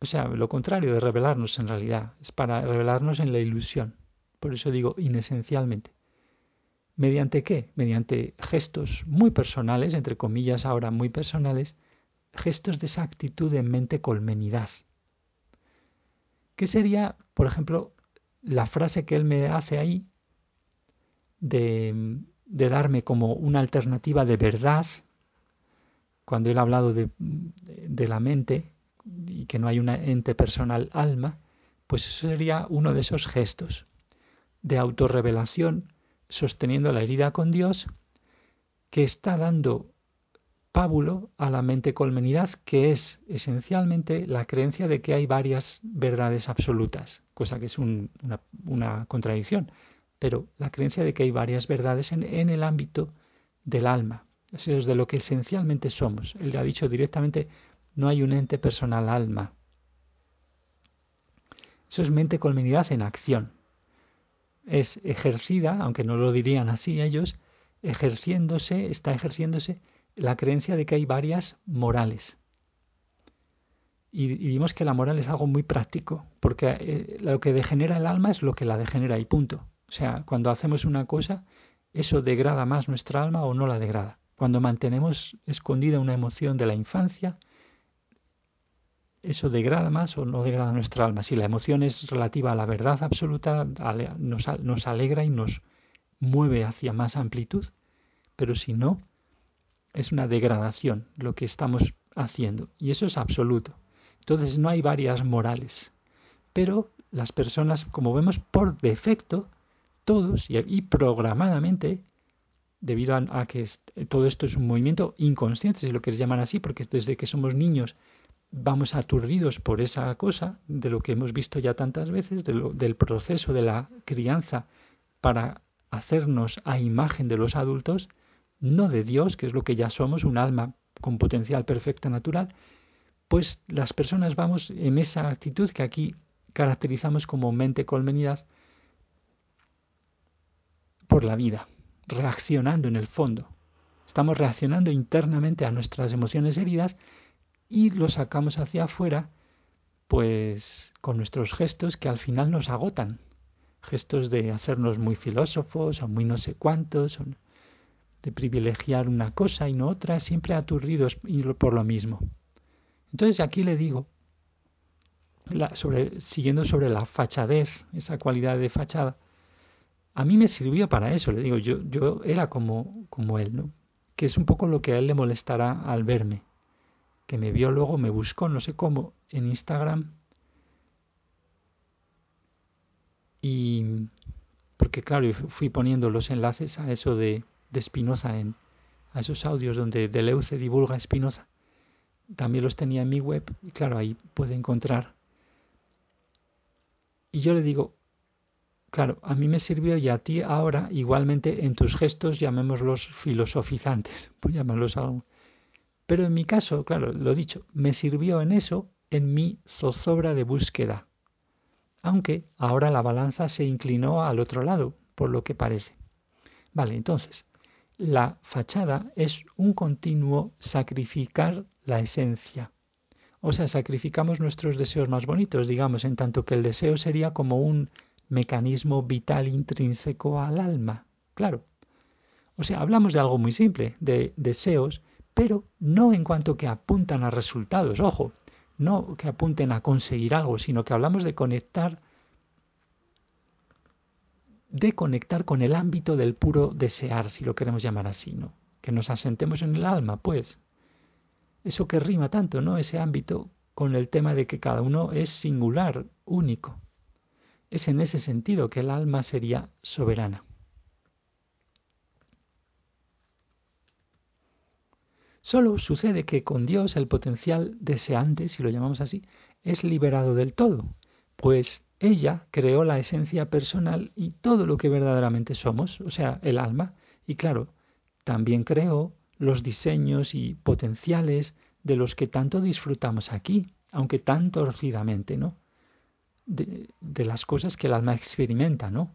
O sea, lo contrario de revelarnos en realidad, es para revelarnos en la ilusión. Por eso digo inesencialmente. ¿Mediante qué? Mediante gestos muy personales, entre comillas ahora muy personales, gestos de esa actitud de mente colmenidad. ¿Qué sería, por ejemplo, la frase que él me hace ahí de, de darme como una alternativa de verdad, cuando él ha hablado de, de la mente y que no hay una ente personal alma, pues eso sería uno de esos gestos de autorrevelación sosteniendo la herida con Dios que está dando pábulo a la mente colmenidad, que es esencialmente la creencia de que hay varias verdades absolutas, cosa que es una, contradicción, pero la creencia de que hay varias verdades en, en el ámbito del alma, eso es de lo que esencialmente somos. Él ha dicho directamente, no hay un ente personal alma. Eso es mente colmenidad en acción. Es ejercida, aunque no lo dirían así ellos, ejerciéndose, está ejerciéndose la creencia de que hay varias morales. Y, vimos que la moral es algo muy práctico, porque eh, lo que degenera el alma es lo que la degenera y punto. O sea, cuando hacemos una cosa, eso degrada más nuestra alma o no la degrada. Cuando mantenemos escondida una emoción de la infancia, eso degrada más o no degrada nuestra alma. Si la emoción es relativa a la verdad absoluta, nos, alegra y nos mueve hacia más amplitud, pero si no, es una degradación lo que estamos haciendo, y eso es absoluto. Entonces no hay varias morales, pero las personas, como vemos por defecto, todos y, programadamente, debido a, que todo esto es un movimiento inconsciente, si lo quieres llamar así, porque desde que somos niños vamos aturdidos por esa cosa, de lo que hemos visto ya tantas veces, del proceso de la crianza para hacernos a imagen de los adultos, no de Dios, que es lo que ya somos, un alma con potencial perfecta natural, pues las personas vamos en esa actitud que aquí caracterizamos como mente colmenidad, por la vida, reaccionando en el fondo. Estamos reaccionando internamente a nuestras emociones heridas y lo sacamos hacia afuera, pues con nuestros gestos que al final nos agotan. Gestos de hacernos muy filósofos o muy no sé cuántos, de privilegiar una cosa y no otra, siempre aturdidos por lo mismo. Entonces aquí le digo, sobre, siguiendo sobre la fachadez, esa cualidad de fachada, a mí me sirvió para eso, le digo, yo, yo era como, como él, ¿no? Que es un poco lo que a él le molestará al verme. Que me vio luego, me buscó, no sé cómo, en Instagram. Y porque claro, fui poniendo los enlaces a eso de, de Spinoza en a esos audios donde Deleuze divulga Spinoza. También los tenía en mi web y claro, ahí puede encontrar. Y yo le digo, Claro, a mí me sirvió y a ti ahora igualmente en tus gestos llamémoslos filosofizantes, pues llamarlos algo. Pero en mi caso, claro, lo dicho, me sirvió en eso, en mi zozobra de búsqueda. Aunque ahora la balanza se inclinó al otro lado, por lo que parece. Vale, entonces, la fachada es un continuo sacrificar la esencia. O sea, sacrificamos nuestros deseos más bonitos, digamos, en tanto que el deseo sería como un mecanismo vital intrínseco al alma. Claro. O sea, hablamos de algo muy simple, de deseos, pero no en cuanto que apuntan a resultados, ojo, no que apunten a conseguir algo, sino que hablamos de conectar de conectar con el ámbito del puro desear, si lo queremos llamar así, ¿no? Que nos asentemos en el alma, pues. Eso que rima tanto, ¿no? Ese ámbito con el tema de que cada uno es singular, único. Es en ese sentido que el alma sería soberana. Solo sucede que con Dios el potencial deseante, si lo llamamos así, es liberado del todo, pues ella creó la esencia personal y todo lo que verdaderamente somos, o sea, el alma, y claro, también creó los diseños y potenciales de los que tanto disfrutamos aquí, aunque tan torcidamente, ¿no? De, de las cosas que el alma experimenta, ¿no?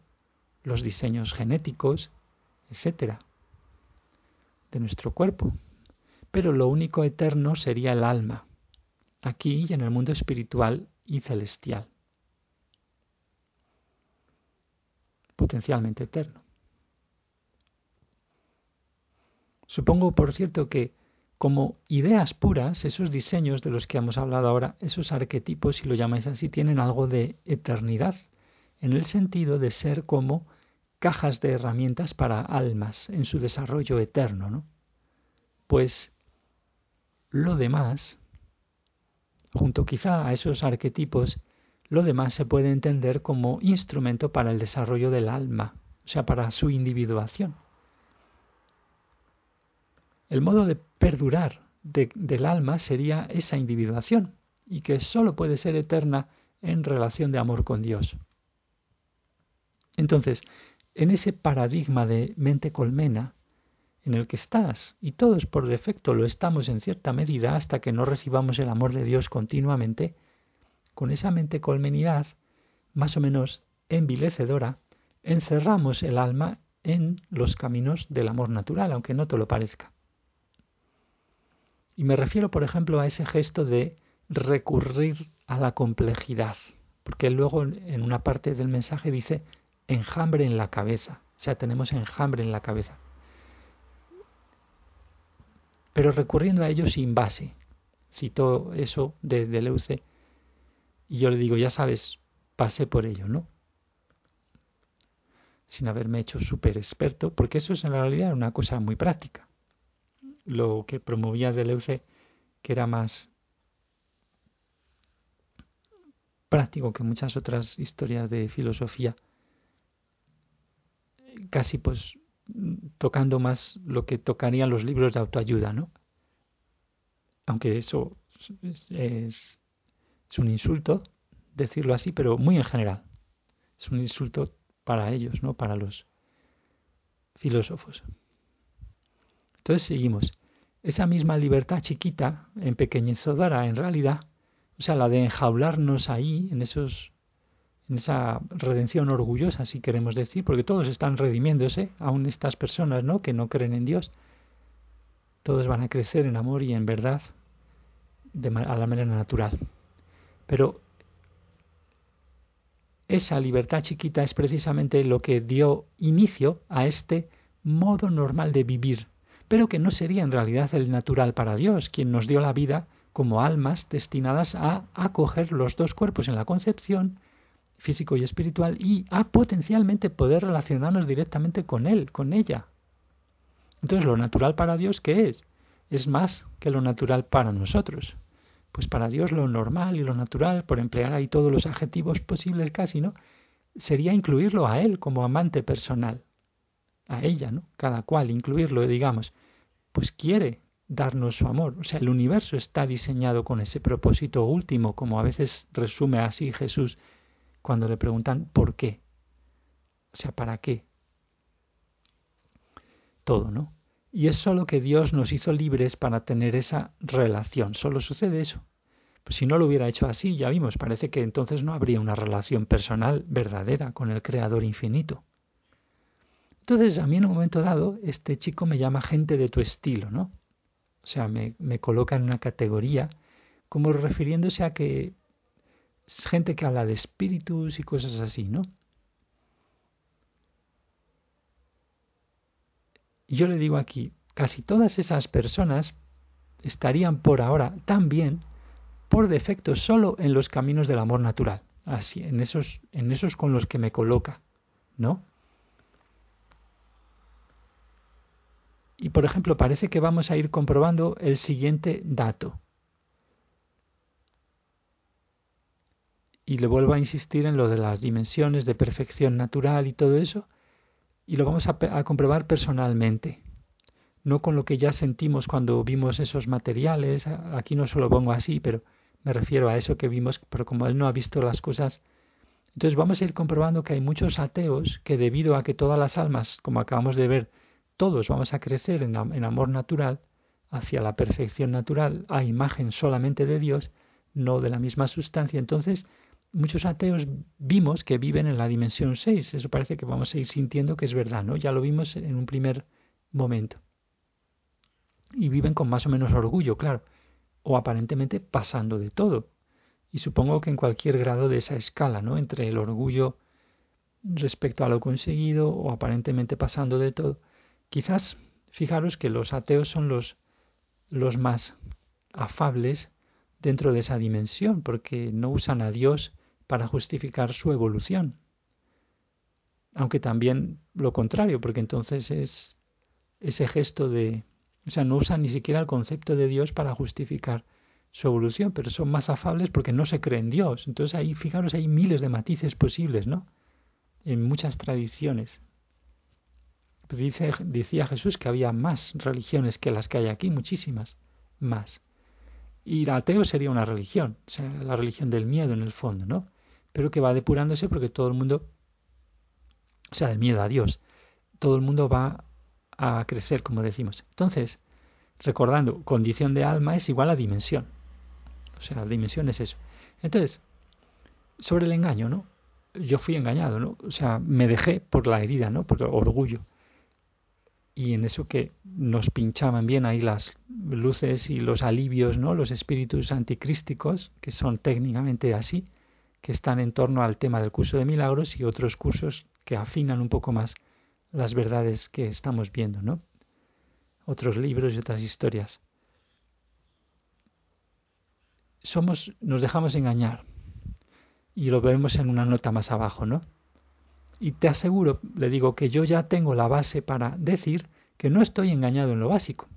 Los diseños genéticos, etcétera, de nuestro cuerpo pero lo único eterno sería el alma, aquí y en el mundo espiritual y celestial. Potencialmente eterno. Supongo, por cierto, que como ideas puras, esos diseños de los que hemos hablado ahora, esos arquetipos, si lo llamáis así, tienen algo de eternidad, en el sentido de ser como cajas de herramientas para almas en su desarrollo eterno, ¿no? Pues lo demás, junto quizá a esos arquetipos, lo demás se puede entender como instrumento para el desarrollo del alma, o sea, para su individuación. El modo de perdurar del alma sería esa individuación, y que sólo puede ser eterna en relación de amor con Dios. Entonces, en ese paradigma de mente colmena, en el que estás, y todos por defecto lo estamos en cierta medida hasta que no recibamos el amor de Dios continuamente, con esa mente colmenidad, más o menos envilecedora, encerramos el alma en los caminos del amor natural, aunque no te lo parezca. Y me refiero, por ejemplo, a ese gesto de recurrir a la complejidad, porque luego en una parte del mensaje dice enjambre en la cabeza, o sea, tenemos enjambre en la cabeza pero recurriendo a ello sin base. Citó eso de Deleuze y yo le digo, ya sabes, pasé por ello, ¿no? Sin haberme hecho súper experto, porque eso es en realidad una cosa muy práctica. Lo que promovía Deleuze, que era más práctico que muchas otras historias de filosofía, casi pues tocando más lo que tocarían los libros de autoayuda, ¿no? Aunque eso es, un insulto decirlo así, pero muy en general. Es un insulto para ellos, ¿no? Para los filósofos. Entonces seguimos. Esa misma libertad chiquita, en empequeñecedora en realidad, o sea, la de enjaularnos ahí, en esos esa redención orgullosa, si queremos decir, porque todos están redimiéndose, aún estas personas ¿no? que no creen en Dios, todos van a crecer en amor y en verdad de, a la manera natural. Pero esa libertad chiquita es precisamente lo que dio inicio a este modo normal de vivir, pero que no sería en realidad el natural para Dios, quien nos dio la vida como almas destinadas a acoger los dos cuerpos en la concepción físico y espiritual y a potencialmente poder relacionarnos directamente con Él, con ella. Entonces, lo natural para Dios, ¿qué es? Es más que lo natural para nosotros. Pues para Dios lo normal y lo natural, por emplear ahí todos los adjetivos posibles casi, ¿no? Sería incluirlo a Él como amante personal. A ella, ¿no? Cada cual, incluirlo, digamos. Pues quiere darnos su amor. O sea, el universo está diseñado con ese propósito último, como a veces resume así Jesús cuando le preguntan por qué. O sea, ¿para qué? Todo, ¿no? Y es solo que Dios nos hizo libres para tener esa relación. Solo sucede eso. Pues si no lo hubiera hecho así, ya vimos, parece que entonces no habría una relación personal verdadera con el Creador infinito. Entonces, a mí en un momento dado, este chico me llama gente de tu estilo, ¿no? O sea, me, me coloca en una categoría como refiriéndose a que gente que habla de espíritus y cosas así, ¿no? Yo le digo aquí, casi todas esas personas estarían por ahora también por defecto solo en los caminos del amor natural, así en esos en esos con los que me coloca, ¿no? Y por ejemplo, parece que vamos a ir comprobando el siguiente dato. Y le vuelvo a insistir en lo de las dimensiones de perfección natural y todo eso, y lo vamos a, comprobar personalmente. no con lo que ya sentimos cuando vimos esos materiales, aquí no solo pongo así, pero me refiero a eso que vimos, pero como él no ha visto las cosas, entonces vamos a ir comprobando que hay muchos ateos que debido a que todas las almas, como acabamos de ver, todos vamos a crecer en, en amor natural, hacia la perfección natural, a imagen solamente de Dios, no de la misma sustancia, entonces muchos ateos vimos que viven en la dimensión 6. Eso parece que vamos a ir sintiendo que es verdad, ¿no? Ya lo vimos en un primer momento. Y viven con más o menos orgullo, claro, o aparentemente pasando de todo. Y supongo que en cualquier grado de esa escala, ¿no? Entre el orgullo respecto a lo conseguido o aparentemente pasando de todo. Quizás, fijaros que los ateos son los, los más afables dentro de esa dimensión, porque no usan a Dios para justificar su evolución. Aunque también lo contrario, porque entonces es ese gesto de... O sea, no usan ni siquiera el concepto de Dios para justificar su evolución, pero son más afables porque no se creen Dios. Entonces ahí, fijaros, hay miles de matices posibles, ¿no? En muchas tradiciones. Dice, decía Jesús que había más religiones que las que hay aquí, muchísimas más. Y el ateo sería una religión, o sea, la religión del miedo en el fondo, ¿no? Pero que va depurándose porque todo el mundo, o sea, el miedo a Dios, todo el mundo va a crecer, como decimos. Entonces, recordando, condición de alma es igual a dimensión. O sea, la dimensión es eso. Entonces, sobre el engaño, ¿no? Yo fui engañado, ¿no? O sea, me dejé por la herida, ¿no? Por el orgullo. Y en eso que nos pinchaban bien ahí las luces y los alivios, ¿no? Los espíritus anticrísticos, que son técnicamente así, que están en torno al tema del curso de milagros y otros cursos que afinan un poco más las verdades que estamos viendo, ¿no? Otros libros y otras historias. Somos, nos dejamos engañar. Y lo vemos en una nota más abajo, ¿no? Y te aseguro, le digo, que yo ya tengo la base para decir que no estoy engañado en lo básico.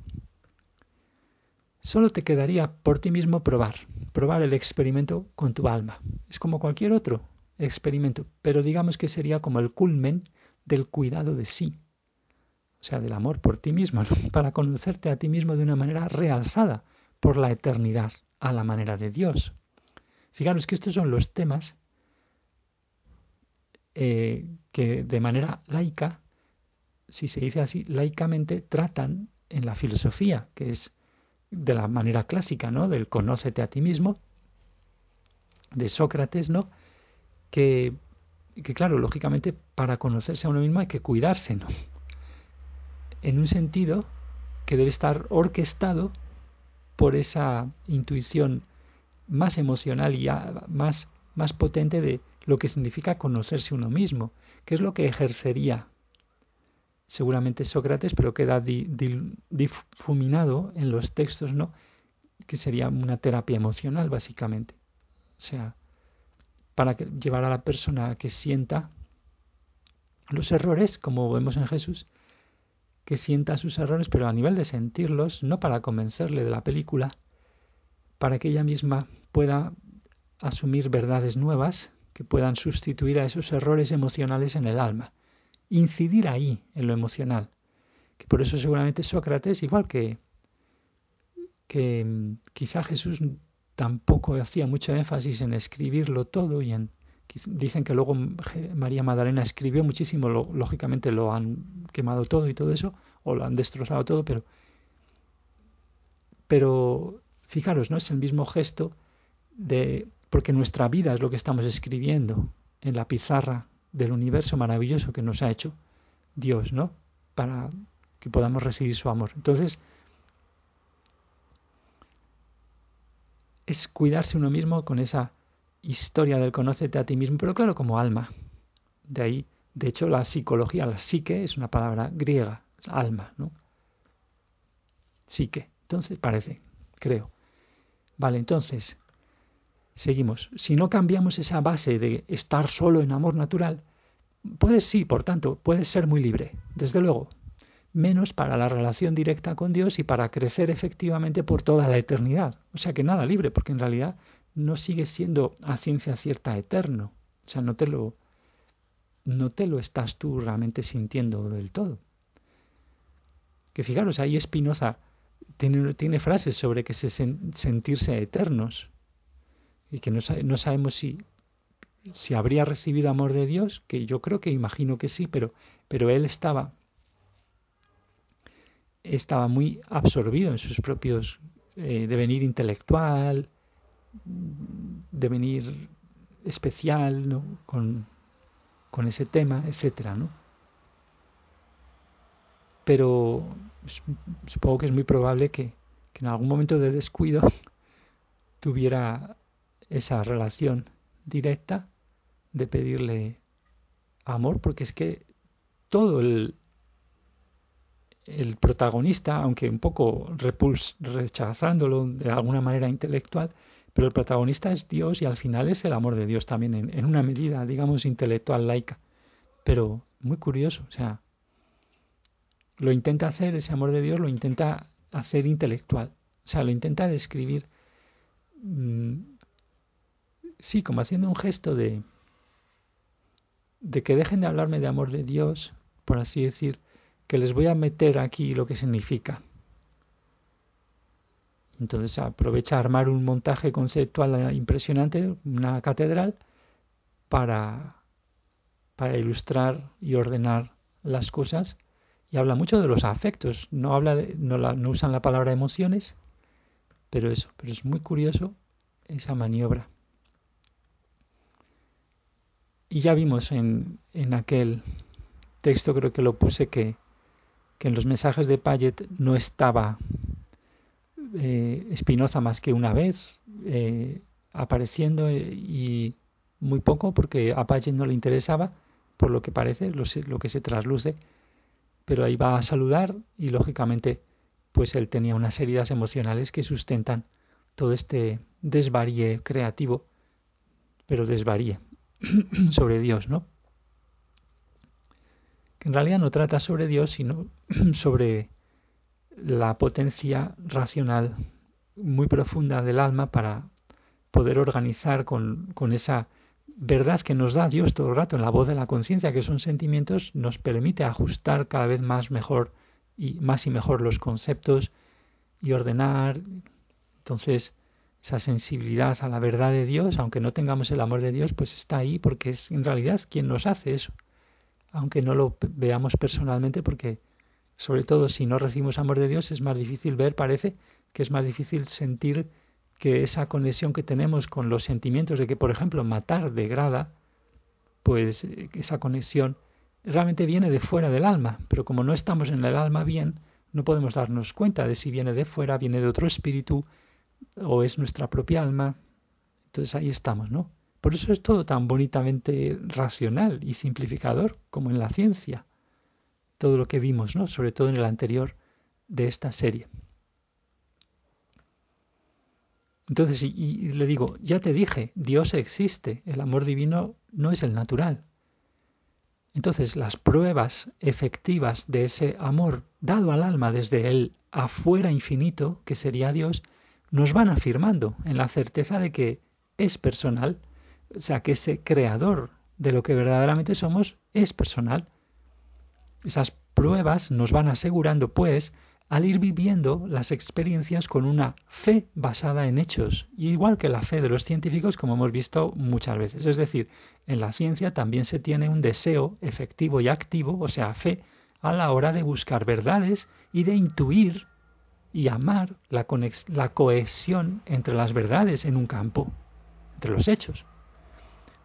Solo te quedaría por ti mismo probar, probar el experimento con tu alma. Es como cualquier otro experimento, pero digamos que sería como el culmen del cuidado de sí, o sea, del amor por ti mismo, para conocerte a ti mismo de una manera realzada por la eternidad, a la manera de Dios. Fijaros que estos son los temas eh, que de manera laica, si se dice así, laicamente tratan en la filosofía, que es de la manera clásica, ¿no? Del conócete a ti mismo, de Sócrates, ¿no? Que, que claro, lógicamente para conocerse a uno mismo hay que cuidarse, ¿no? En un sentido que debe estar orquestado por esa intuición más emocional y más, más potente de lo que significa conocerse uno mismo, que es lo que ejercería seguramente Sócrates, pero queda difuminado en los textos, ¿no? Que sería una terapia emocional, básicamente. O sea, para llevar a la persona a que sienta los errores, como vemos en Jesús, que sienta sus errores, pero a nivel de sentirlos, no para convencerle de la película, para que ella misma pueda asumir verdades nuevas que puedan sustituir a esos errores emocionales en el alma incidir ahí, en lo emocional. Que por eso seguramente Sócrates, igual que, que mm, quizá Jesús tampoco hacía mucho énfasis en escribirlo todo y en dicen que luego María Magdalena escribió muchísimo, lógicamente lo han quemado todo y todo eso, o lo han destrozado todo, pero pero fijaros, ¿no? Es el mismo gesto de porque nuestra vida es lo que estamos escribiendo en la pizarra del universo maravilloso que nos ha hecho Dios, ¿no? Para que podamos recibir su amor. Entonces, es cuidarse uno mismo con esa historia del conócete a ti mismo, pero claro, como alma. De ahí, de hecho, la psicología, la psique, es una palabra griega, alma, ¿no? Psique. Entonces, parece, creo. Vale, entonces, Seguimos. Si no cambiamos esa base de estar solo en amor natural, puedes sí, por tanto, puedes ser muy libre, desde luego, menos para la relación directa con Dios y para crecer efectivamente por toda la eternidad. O sea que nada libre, porque en realidad no sigue siendo a ciencia cierta eterno. O sea, no te lo no te lo estás tú realmente sintiendo del todo. Que fijaros, ahí Spinoza tiene, tiene frases sobre que se sentirse eternos y que no, no sabemos si, si habría recibido amor de Dios, que yo creo que imagino que sí, pero, pero él estaba, estaba muy absorbido en sus propios eh, devenir intelectual, devenir especial, con, con ese tema, etcétera, ¿no? Pero supongo que es muy probable que, que en algún momento de descuido tuviera esa relación directa de pedirle amor, porque es que todo el, el protagonista, aunque un poco repuls, rechazándolo de alguna manera intelectual, pero el protagonista es Dios y al final es el amor de Dios también, en, en una medida, digamos, intelectual laica. Pero muy curioso, o sea, lo intenta hacer, ese amor de Dios lo intenta hacer intelectual, o sea, lo intenta describir, mm, sí, como haciendo un gesto de, de que dejen de hablarme de amor de Dios, por así decir, que les voy a meter aquí lo que significa. Entonces aprovecha a armar un montaje conceptual impresionante, una catedral, para, para ilustrar y ordenar las cosas. Y habla mucho de los afectos, no, habla de, no, la, no usan la palabra emociones, pero eso, pero es muy curioso esa maniobra. Y ya vimos en, en aquel texto, creo que lo puse, que, que en los mensajes de Payet no estaba eh, Spinoza más que una vez eh, apareciendo eh, y muy poco porque a Payet no le interesaba, por lo que parece, lo, lo que se trasluce, pero ahí va a saludar y lógicamente pues él tenía unas heridas emocionales que sustentan todo este desvaríe creativo, pero desvaríe sobre Dios, ¿no? Que en realidad no trata sobre Dios, sino sobre la potencia racional muy profunda del alma para poder organizar con, con esa verdad que nos da Dios todo el rato en la voz de la conciencia, que son sentimientos, nos permite ajustar cada vez más mejor y más y mejor los conceptos y ordenar. Entonces, esa sensibilidad a la verdad de Dios, aunque no tengamos el amor de Dios, pues está ahí porque es en realidad quien nos hace eso, aunque no lo veamos personalmente, porque sobre todo si no recibimos amor de Dios es más difícil ver, parece que es más difícil sentir que esa conexión que tenemos con los sentimientos de que, por ejemplo, matar degrada, pues eh, esa conexión realmente viene de fuera del alma, pero como no estamos en el alma bien, no podemos darnos cuenta de si viene de fuera, viene de otro espíritu, o es nuestra propia alma. Entonces ahí estamos, ¿no? Por eso es todo tan bonitamente racional y simplificador como en la ciencia. Todo lo que vimos, ¿no? Sobre todo en el anterior de esta serie. Entonces, y, y, le digo, ya te dije, Dios existe, el amor divino no es el natural. Entonces, las pruebas efectivas de ese amor dado al alma desde el afuera infinito, que sería Dios, nos van afirmando en la certeza de que es personal, o sea, que ese creador de lo que verdaderamente somos es personal. Esas pruebas nos van asegurando, pues, al ir viviendo las experiencias con una fe basada en hechos, igual que la fe de los científicos, como hemos visto muchas veces. Es decir, en la ciencia también se tiene un deseo efectivo y activo, o sea, fe, a la hora de buscar verdades y de intuir y amar la, la cohesión entre las verdades en un campo, entre los hechos.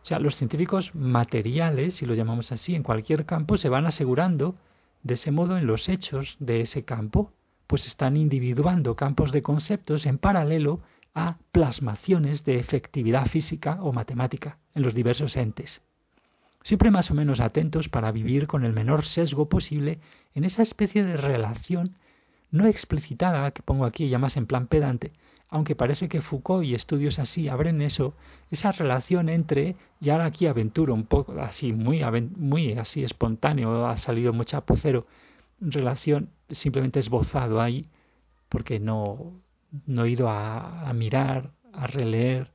O sea, los científicos materiales, si lo llamamos así, en cualquier campo se van asegurando de ese modo en los hechos de ese campo, pues están individuando campos de conceptos en paralelo a plasmaciones de efectividad física o matemática en los diversos entes. Siempre más o menos atentos para vivir con el menor sesgo posible en esa especie de relación no explicitada que pongo aquí ya más en plan pedante, aunque parece que Foucault y estudios así abren eso, esa relación entre, y ahora aquí aventuro un poco así, muy, muy así espontáneo, ha salido muy chapucero, relación simplemente esbozado ahí, porque no, no he ido a, a mirar, a releer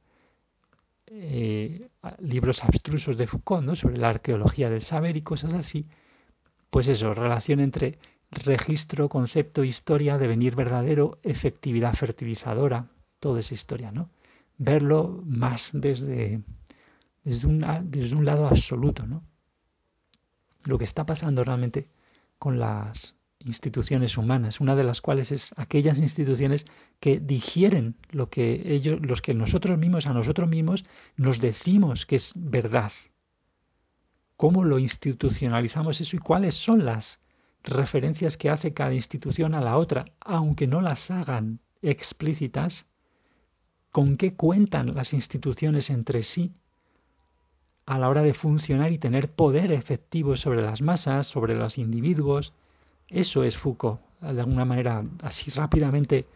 eh, libros abstrusos de Foucault, ¿no? sobre la arqueología del saber y cosas así, pues eso, relación entre registro, concepto, historia, devenir verdadero, efectividad fertilizadora, toda esa historia, ¿no? Verlo más desde, desde, desde un lado absoluto, ¿no? Lo que está pasando realmente con las instituciones humanas, una de las cuales es aquellas instituciones que digieren lo que ellos, los que nosotros mismos a nosotros mismos nos decimos que es verdad. ¿Cómo lo institucionalizamos eso y cuáles son las referencias que hace cada institución a la otra, aunque no las hagan explícitas? ¿Con qué cuentan las instituciones entre sí a la hora de funcionar y tener poder efectivo sobre las masas, sobre los individuos? Eso es Foucault, de alguna manera así rápidamente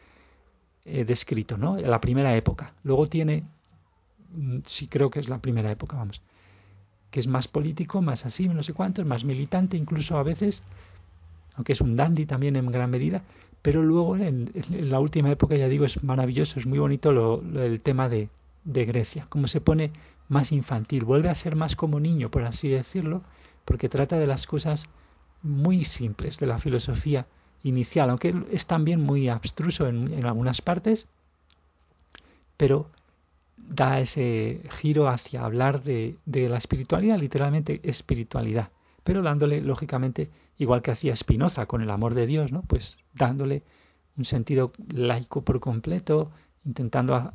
eh, descrito, ¿no? La primera época. Luego tiene, mm, sí creo que es la primera época, vamos, que es más político, más así, no sé cuánto, más militante incluso a veces, aunque es un dandy también en gran medida, pero luego en, la última época, ya digo, es maravilloso, es muy bonito lo, el tema de, de Grecia, cómo se pone más infantil, vuelve a ser más como niño, por así decirlo, porque trata de las cosas muy simples de la filosofía inicial, aunque es también muy abstruso en, algunas partes, pero da ese giro hacia hablar de, de, la espiritualidad, literalmente espiritualidad, pero dándole, lógicamente, igual que hacía Spinoza con el amor de Dios, ¿no? Pues dándole un sentido laico por completo, intentando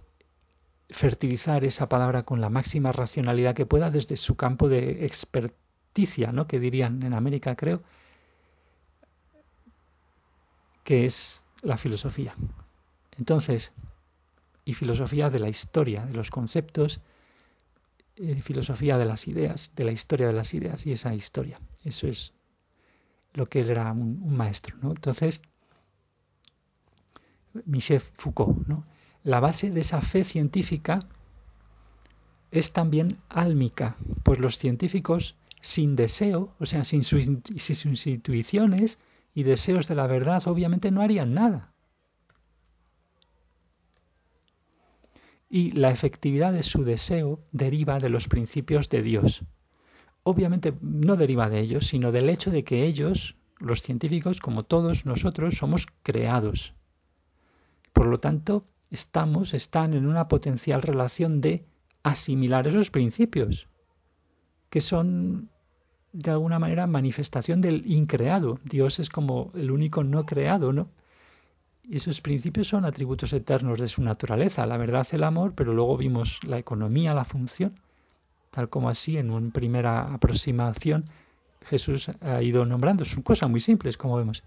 fertilizar esa palabra con la máxima racionalidad que pueda desde su campo de expertise ¿no? que dirían en América, creo, que es la filosofía. Entonces, y filosofía de la historia, de los conceptos, eh, filosofía de las ideas, de la historia de las ideas y esa historia. Eso es lo que él era un, maestro. ¿no? Entonces, Michel Foucault, ¿no? la base de esa fe científica es también álmica, pues los científicos sin deseo, o sea, sin sus, intuiciones y deseos de la verdad, obviamente no harían nada. Y la efectividad de su deseo deriva de los principios de Dios. Obviamente no deriva de ellos, sino del hecho de que ellos, los científicos, como todos nosotros, somos creados. Por lo tanto, estamos, están en una potencial relación de asimilar esos principios, que son de alguna manera manifestación del increado. Dios es como el único no creado, ¿no? Esos principios son atributos eternos de su naturaleza, la verdad, el amor, pero luego vimos la economía, la función, tal como así en una primera aproximación Jesús ha ido nombrando. Son cosas muy simples, como vemos.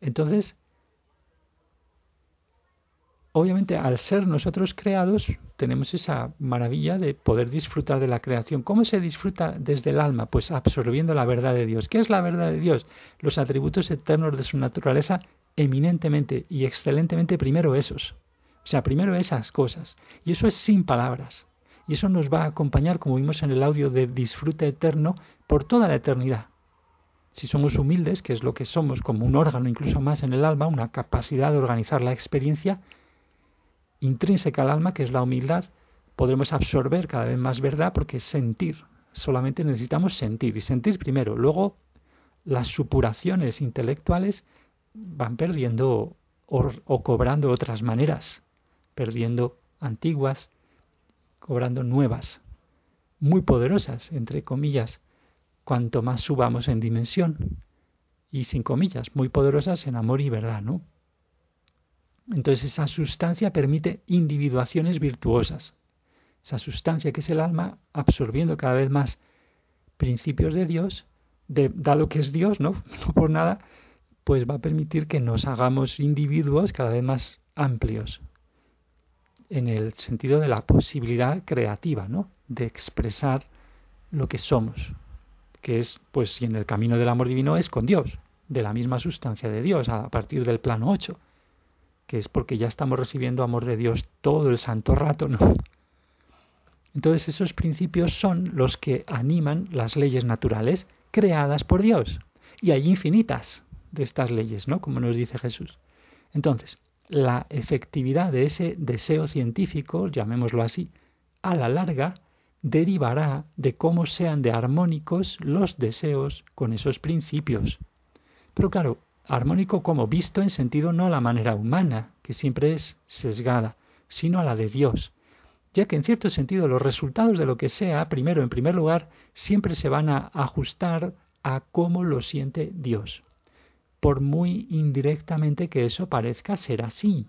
Entonces, obviamente al ser nosotros creados tenemos esa maravilla de poder disfrutar de la creación. ¿Cómo se disfruta desde el alma? Pues absorbiendo la verdad de Dios. ¿Qué es la verdad de Dios? Los atributos eternos de su naturaleza eminentemente y excelentemente primero esos. O sea, primero esas cosas. Y eso es sin palabras. Y eso nos va a acompañar, como vimos en el audio de disfrute eterno, por toda la eternidad. Si somos humildes, que es lo que somos como un órgano incluso más en el alma, una capacidad de organizar la experiencia, intrínseca al alma, que es la humildad, podremos absorber cada vez más verdad porque sentir. Solamente necesitamos sentir y sentir primero. Luego las supuraciones intelectuales van perdiendo o, o cobrando otras maneras, perdiendo antiguas, cobrando nuevas, muy poderosas, entre comillas, cuanto más subamos en dimensión. Y sin comillas, muy poderosas en amor y verdad, ¿no? Entonces esa sustancia permite individuaciones virtuosas. Esa sustancia que es el alma absorbiendo cada vez más principios de Dios, de, dado que es Dios, ¿no? no por nada, pues va a permitir que nos hagamos individuos cada vez más amplios en el sentido de la posibilidad creativa, ¿no? De expresar lo que somos, que es, pues, si en el camino del amor divino es con Dios, de la misma sustancia de Dios, a partir del plano 8 que es porque ya estamos recibiendo amor de Dios todo el santo rato, ¿no? Entonces esos principios son los que animan las leyes naturales creadas por Dios. Y hay infinitas de estas leyes, ¿no? Como nos dice Jesús. Entonces, la efectividad de ese deseo científico, llamémoslo así, a la larga derivará de cómo sean de armónicos los deseos con esos principios. Pero claro, armónico como visto en sentido no a la manera humana, que siempre es sesgada, sino a la de Dios, ya que en cierto sentido los resultados de lo que sea, primero en primer lugar, siempre se van a ajustar a cómo lo siente Dios, por muy indirectamente que eso parezca ser así.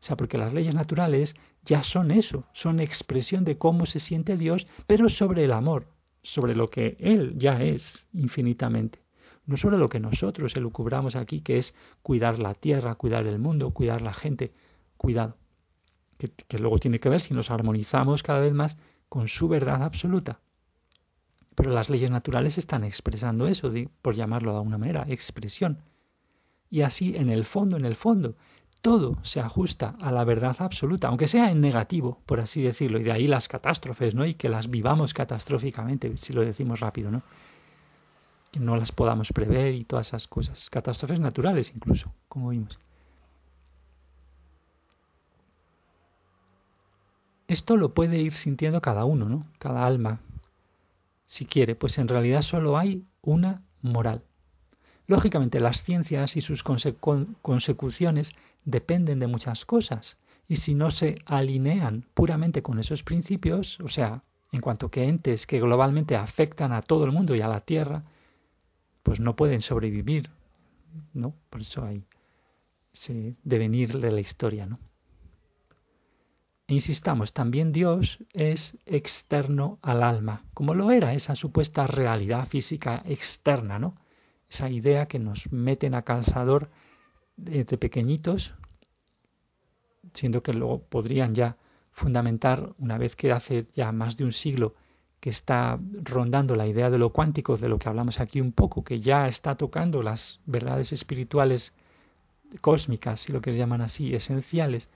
O sea, porque las leyes naturales ya son eso, son expresión de cómo se siente Dios, pero sobre el amor, sobre lo que Él ya es infinitamente. No sobre lo que nosotros elucubramos aquí, que es cuidar la tierra, cuidar el mundo, cuidar la gente. Cuidado. Que, que luego tiene que ver si nos armonizamos cada vez más con su verdad absoluta. Pero las leyes naturales están expresando eso, por llamarlo de alguna manera, expresión. Y así, en el fondo, en el fondo, todo se ajusta a la verdad absoluta, aunque sea en negativo, por así decirlo, y de ahí las catástrofes, ¿no? Y que las vivamos catastróficamente, si lo decimos rápido, ¿no? Que no las podamos prever y todas esas cosas, catástrofes naturales incluso, como vimos. Esto lo puede ir sintiendo cada uno, ¿no? Cada alma, si quiere, pues en realidad solo hay una moral. Lógicamente, las ciencias y sus consecuciones dependen de muchas cosas, y si no se alinean puramente con esos principios, o sea, en cuanto que entes que globalmente afectan a todo el mundo y a la Tierra, pues no pueden sobrevivir, ¿no? Por eso hay ese devenir de la historia, ¿no? insistamos, también Dios es externo al alma, como lo era esa supuesta realidad física externa, ¿no? Esa idea que nos meten a calzador de, pequeñitos, siendo que luego podrían ya fundamentar, una vez que hace ya más de un siglo que está rondando la idea de lo cuántico, de lo que hablamos aquí un poco, que ya está tocando las verdades espirituales cósmicas, si lo que llaman así, esenciales,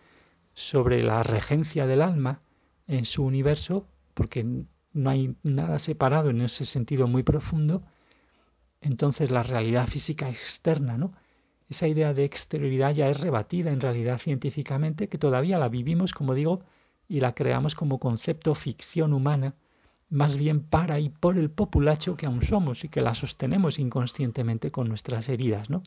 sobre la regencia del alma en su universo, porque no hay nada separado en ese sentido muy profundo, entonces la realidad física externa, ¿no? Esa idea de exterioridad ya es rebatida en realidad científicamente, que todavía la vivimos, como digo, y la creamos como concepto ficción humana, más bien para y por el populacho que aún somos y que la sostenemos inconscientemente con nuestras heridas, ¿no?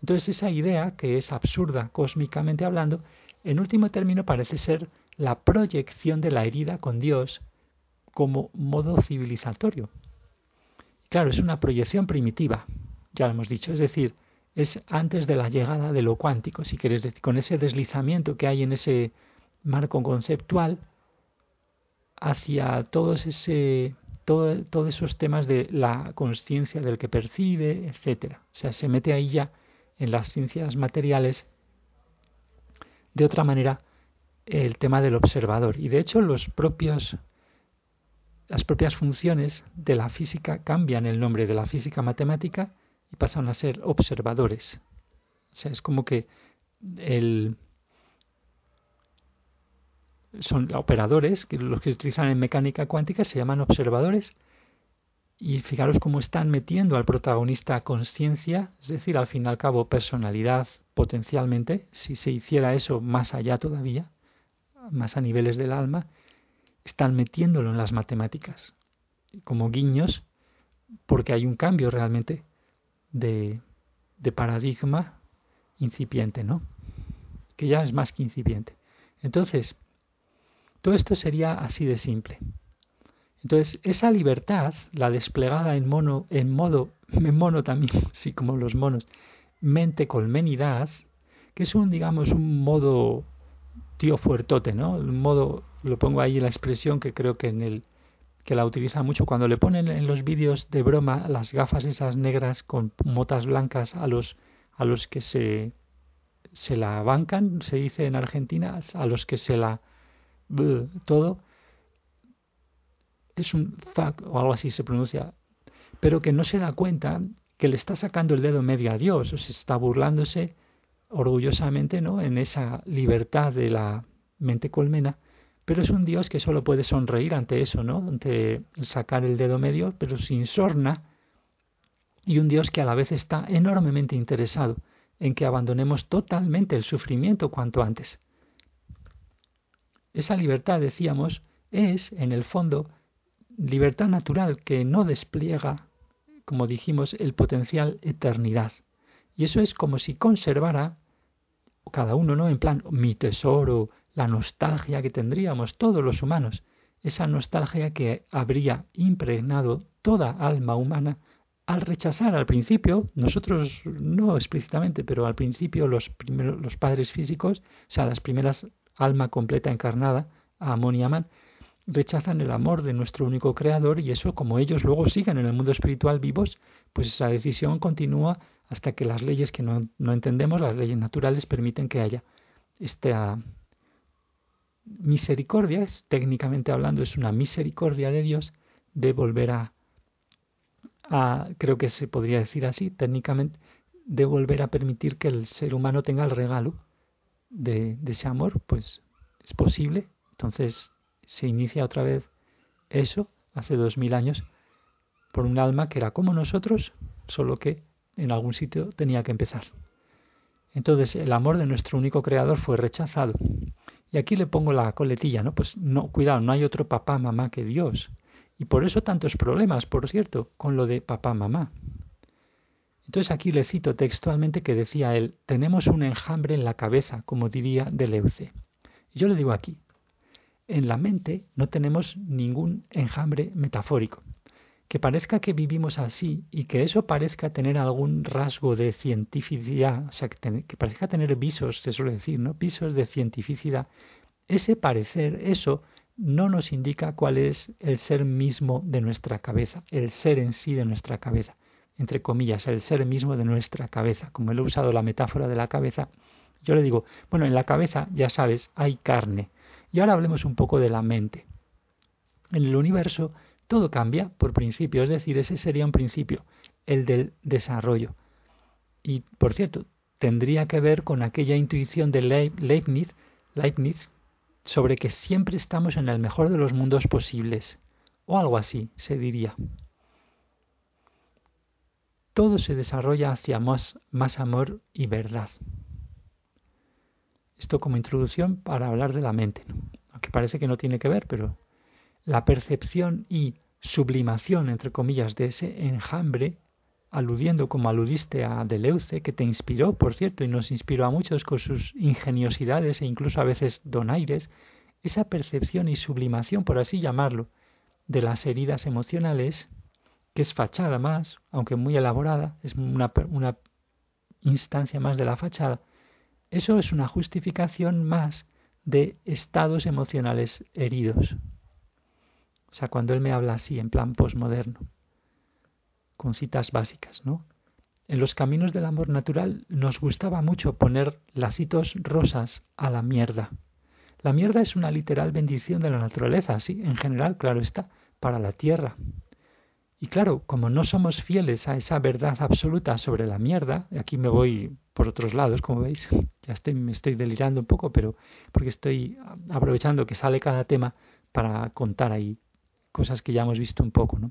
Entonces esa idea, que es absurda cósmicamente hablando, en último término parece ser la proyección de la herida con Dios como modo civilizatorio, Claro, es una proyección primitiva, ya lo hemos dicho, es decir, es antes de la llegada de lo cuántico, si quieres decir, con ese deslizamiento que hay en ese marco conceptual hacia todos ese todos esos temas de la conciencia del que percibe, etcétera. O sea, se mete ahí ya en las ciencias materiales de otra manera el tema del observador. Y de hecho los propios las propias funciones de la física cambian el nombre de la física matemática y pasan a ser observadores. O sea, es como que el, son operadores, que los que utilizan en mecánica cuántica se llaman observadores, y fijaros cómo están metiendo al protagonista conciencia, es decir, al fin y al cabo personalidad potencialmente, si se hiciera eso más allá todavía, más a niveles del alma, están metiéndolo en las matemáticas, como guiños, porque hay un cambio realmente de, de paradigma incipiente, ¿no? Que ya es más que incipiente. Entonces, todo esto sería así de simple. Entonces, esa libertad, la desplegada en mono, en modo, en mono también, sí, como los monos, mente colmenidad, que es un, digamos, un modo tío fuertote, ¿no? Un modo lo pongo ahí la expresión que creo que en el que la utiliza mucho cuando le ponen en los vídeos de broma las gafas esas negras con motas blancas a los a los que se se la bancan, se dice en Argentina, a los que se la todo es un fuck o algo así se pronuncia, pero que no se da cuenta que le está sacando el dedo medio a Dios, o se está burlándose orgullosamente, ¿no? En esa libertad de la mente colmena pero es un Dios que solo puede sonreír ante eso, ¿no? Ante sacar el dedo medio, pero sin sorna, y un Dios que a la vez está enormemente interesado en que abandonemos totalmente el sufrimiento cuanto antes. Esa libertad, decíamos, es, en el fondo, libertad natural que no despliega, como dijimos, el potencial eternidad. Y eso es como si conservara cada uno, ¿no? En plan, mi tesoro, la nostalgia que tendríamos todos los humanos, esa nostalgia que habría impregnado toda alma humana al rechazar al principio, nosotros no explícitamente, pero al principio los, primeros, los padres físicos, o sea, las primeras alma completa encarnada, Amón y Amán, rechazan el amor de nuestro único creador y eso como ellos luego siguen en el mundo espiritual vivos, pues esa decisión continúa hasta que las leyes que no, no entendemos, las leyes naturales, permiten que haya esta misericordia, técnicamente hablando, es una misericordia de Dios de volver a, a, creo que se podría decir así, técnicamente, de volver a permitir que el ser humano tenga el regalo de, de ese amor, pues es posible. Entonces se inicia otra vez eso, hace dos mil años, por un alma que era como nosotros, solo que en algún sitio tenía que empezar. Entonces el amor de nuestro único creador fue rechazado. Y aquí le pongo la coletilla, ¿no? Pues no, cuidado, no hay otro papá, mamá que Dios. Y por eso tantos problemas, por cierto, con lo de papá, mamá. Entonces aquí le cito textualmente que decía él, tenemos un enjambre en la cabeza, como diría Deleuze. Y yo le digo aquí, en la mente no tenemos ningún enjambre metafórico que parezca que vivimos así y que eso parezca tener algún rasgo de cientificidad, o sea, que, parezca tener visos, se suele decir, ¿no? Visos de cientificidad, ese parecer, eso no nos indica cuál es el ser mismo de nuestra cabeza, el ser en sí de nuestra cabeza, entre comillas, el ser mismo de nuestra cabeza. Como él ha usado la metáfora de la cabeza, yo le digo, bueno, en la cabeza, ya sabes, hay carne. Y ahora hablemos un poco de la mente. En el universo todo cambia por principio, es decir, ese sería un principio, el del desarrollo. Y, por cierto, tendría que ver con aquella intuición de Leibniz, Leibniz sobre que siempre estamos en el mejor de los mundos posibles, o algo así se diría. Todo se desarrolla hacia más, más amor y verdad. Esto como introducción para hablar de la mente, aunque parece que no tiene que ver, pero la percepción y sublimación, entre comillas, de ese enjambre, aludiendo como aludiste a Deleuze, que te inspiró, por cierto, y nos inspiró a muchos con sus ingeniosidades e incluso a veces donaires, esa percepción y sublimación, por así llamarlo, de las heridas emocionales, que es fachada más, aunque muy elaborada, es una, una instancia más de la fachada, eso es una justificación más de estados emocionales heridos, o sea, cuando él me habla así, en plan posmoderno, con citas básicas, ¿no? En los caminos del amor natural nos gustaba mucho poner lacitos rosas a la mierda. La mierda es una literal bendición de la naturaleza, sí, en general, claro está, para la tierra. Y claro, como no somos fieles a esa verdad absoluta sobre la mierda, aquí me voy por otros lados, como veis, ya estoy, me estoy delirando un poco, pero porque estoy aprovechando que sale cada tema para contar ahí cosas que ya hemos visto un poco, ¿no?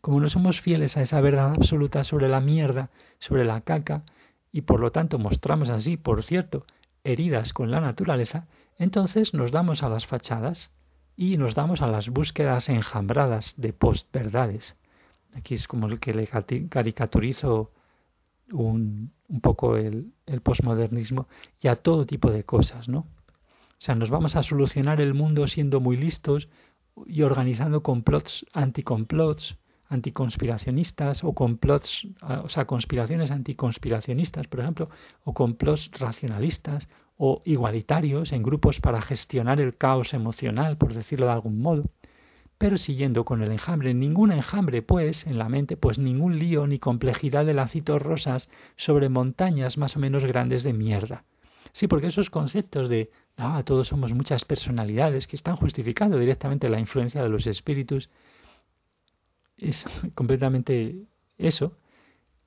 Como no somos fieles a esa verdad absoluta sobre la mierda, sobre la caca, y por lo tanto mostramos así, por cierto, heridas con la naturaleza, entonces nos damos a las fachadas y nos damos a las búsquedas enjambradas de postverdades. Aquí es como el que le caricaturizo un, un poco el, el y a todo tipo de cosas, ¿no? O sea, nos vamos a solucionar el mundo siendo muy listos, y organizando complots, anticomplots, anticonspiracionistas o complots, o sea, conspiraciones anticonspiracionistas, por ejemplo, o complots racionalistas o igualitarios en grupos para gestionar el caos emocional, por decirlo de algún modo. Pero siguiendo con el enjambre, ningún enjambre, pues, en la mente, pues ningún lío ni complejidad de lacitos rosas sobre montañas más o menos grandes de mierda. Sí, porque esos conceptos de Ah, todos somos muchas personalidades que están justificando directamente la influencia de los espíritus. Es completamente eso.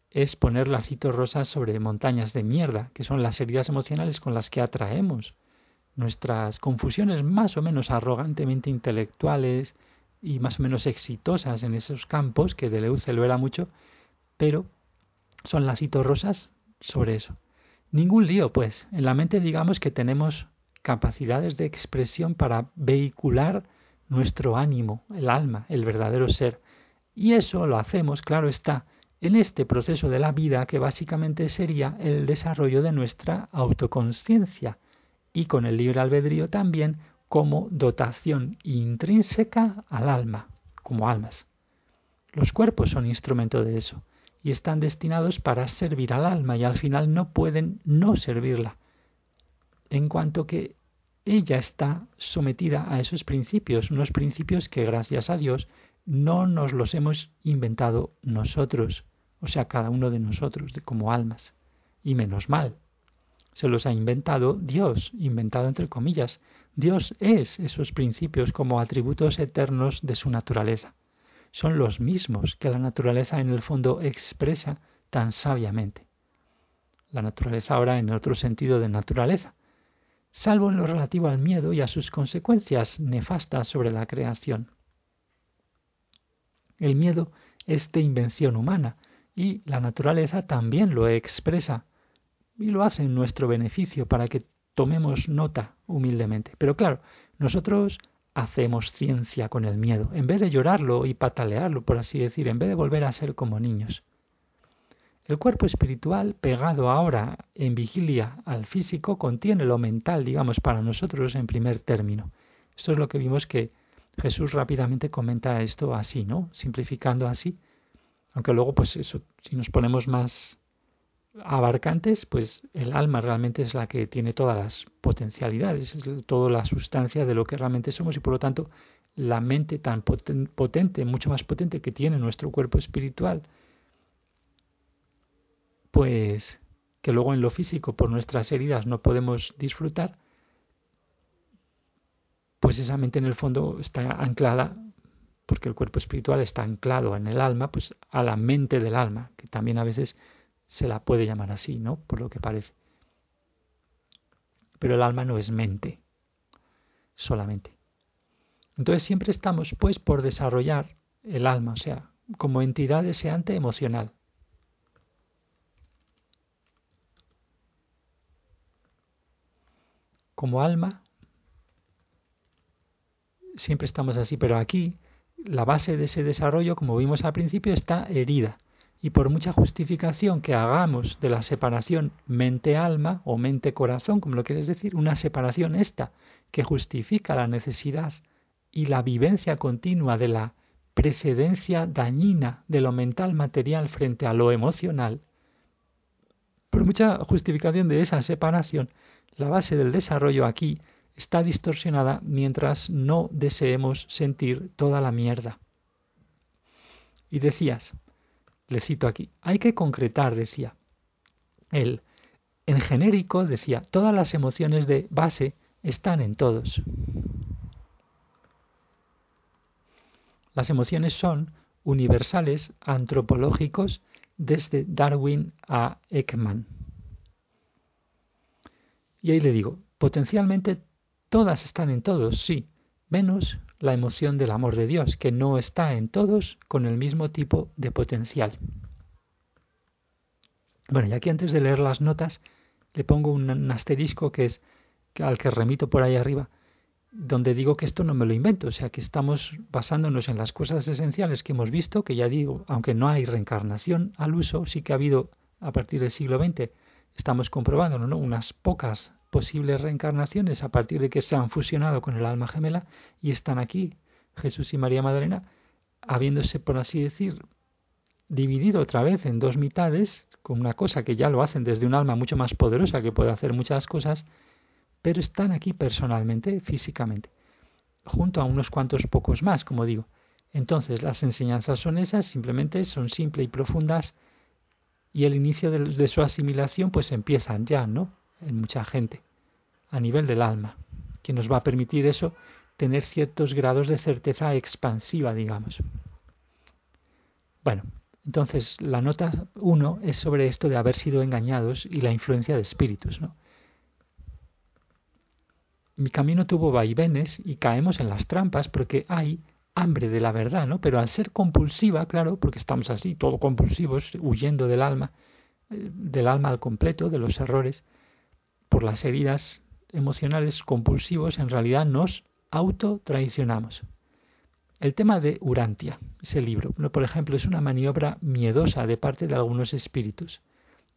Es poner lacitos rosas sobre montañas de mierda, que son las heridas emocionales con las que atraemos nuestras confusiones más o menos arrogantemente intelectuales y más o menos exitosas en esos campos, que Deleuze lo era mucho, pero son lacitos rosas sobre eso. Ningún lío, pues. En la mente digamos que tenemos capacidades de expresión para vehicular nuestro ánimo, el alma, el verdadero ser. Y eso lo hacemos, claro está, en este proceso de la vida que básicamente sería el desarrollo de nuestra autoconciencia y con el libre albedrío también como dotación intrínseca al alma, como almas. Los cuerpos son instrumento de eso y están destinados para servir al alma y al final no pueden no servirla, en cuanto que ella está sometida a esos principios, unos principios que gracias a Dios no nos los hemos inventado nosotros, o sea, cada uno de nosotros, como almas, y menos mal. Se los ha inventado Dios, inventado entre comillas. Dios es esos principios como atributos eternos de su naturaleza son los mismos que la naturaleza en el fondo expresa tan sabiamente. La naturaleza ahora en otro sentido de naturaleza, salvo en lo relativo al miedo y a sus consecuencias nefastas sobre la creación. El miedo es de invención humana y la naturaleza también lo expresa y lo hace en nuestro beneficio para que tomemos nota humildemente. Pero claro, nosotros hacemos ciencia con el miedo, en vez de llorarlo y patalearlo, por así decir, en vez de volver a ser como niños. El cuerpo espiritual, pegado ahora en vigilia al físico, contiene lo mental, digamos, para nosotros en primer término. Esto es lo que vimos que Jesús rápidamente comenta esto así, ¿no? Simplificando así. Aunque luego, pues eso, si nos ponemos más abarcantes, pues el alma realmente es la que tiene todas las potencialidades, es toda la sustancia de lo que realmente somos y por lo tanto la mente tan potente, mucho más potente que tiene nuestro cuerpo espiritual, pues que luego en lo físico por nuestras heridas no podemos disfrutar, pues esa mente en el fondo está anclada, porque el cuerpo espiritual está anclado en el alma, pues a la mente del alma, que también a veces se la puede llamar así, ¿no? Por lo que parece. Pero el alma no es mente, solamente. Entonces siempre estamos, pues, por desarrollar el alma, o sea, como entidad deseante emocional. Como alma, siempre estamos así, pero aquí la base de ese desarrollo, como vimos al principio, está herida. Y por mucha justificación que hagamos de la separación mente-alma o mente-corazón, como lo quieres decir, una separación esta que justifica la necesidad y la vivencia continua de la precedencia dañina de lo mental material frente a lo emocional, por mucha justificación de esa separación, la base del desarrollo aquí está distorsionada mientras no deseemos sentir toda la mierda. Y decías, le cito aquí, hay que concretar, decía. Él, en genérico, decía, todas las emociones de base están en todos. Las emociones son universales antropológicos desde Darwin a Ekman. Y ahí le digo, potencialmente todas están en todos, sí, menos la emoción del amor de Dios, que no está en todos con el mismo tipo de potencial. Bueno, y aquí antes de leer las notas, le pongo un, asterisco que es al que remito por ahí arriba, donde digo que esto no me lo invento, o sea que estamos basándonos en las cosas esenciales que hemos visto, que ya digo, aunque no hay reencarnación al uso, sí que ha habido a partir del siglo XX, estamos comprobando ¿no? unas pocas posibles reencarnaciones a partir de que se han fusionado con el alma gemela y están aquí, Jesús y María Magdalena, habiéndose, por así decir, dividido otra vez en dos mitades, con una cosa que ya lo hacen desde un alma mucho más poderosa que puede hacer muchas cosas, pero están aquí personalmente, físicamente, junto a unos cuantos pocos más, como digo. Entonces, las enseñanzas son esas, simplemente son simples y profundas, y el inicio de, su asimilación pues empiezan ya, ¿no? en mucha gente, a nivel del alma, que nos va a permitir eso, tener ciertos grados de certeza expansiva, digamos. Bueno, entonces la nota 1 es sobre esto de haber sido engañados y la influencia de espíritus. ¿no? Mi camino tuvo vaivenes y caemos en las trampas porque hay hambre de la verdad, ¿no? Pero al ser compulsiva, claro, porque estamos así, todo compulsivos, huyendo del alma, eh, del alma al completo, de los errores, por las heridas emocionales compulsivos, en realidad nos autotraicionamos. el tema de Urantia, ese libro, por ejemplo, es una maniobra miedosa de parte de algunos espíritus.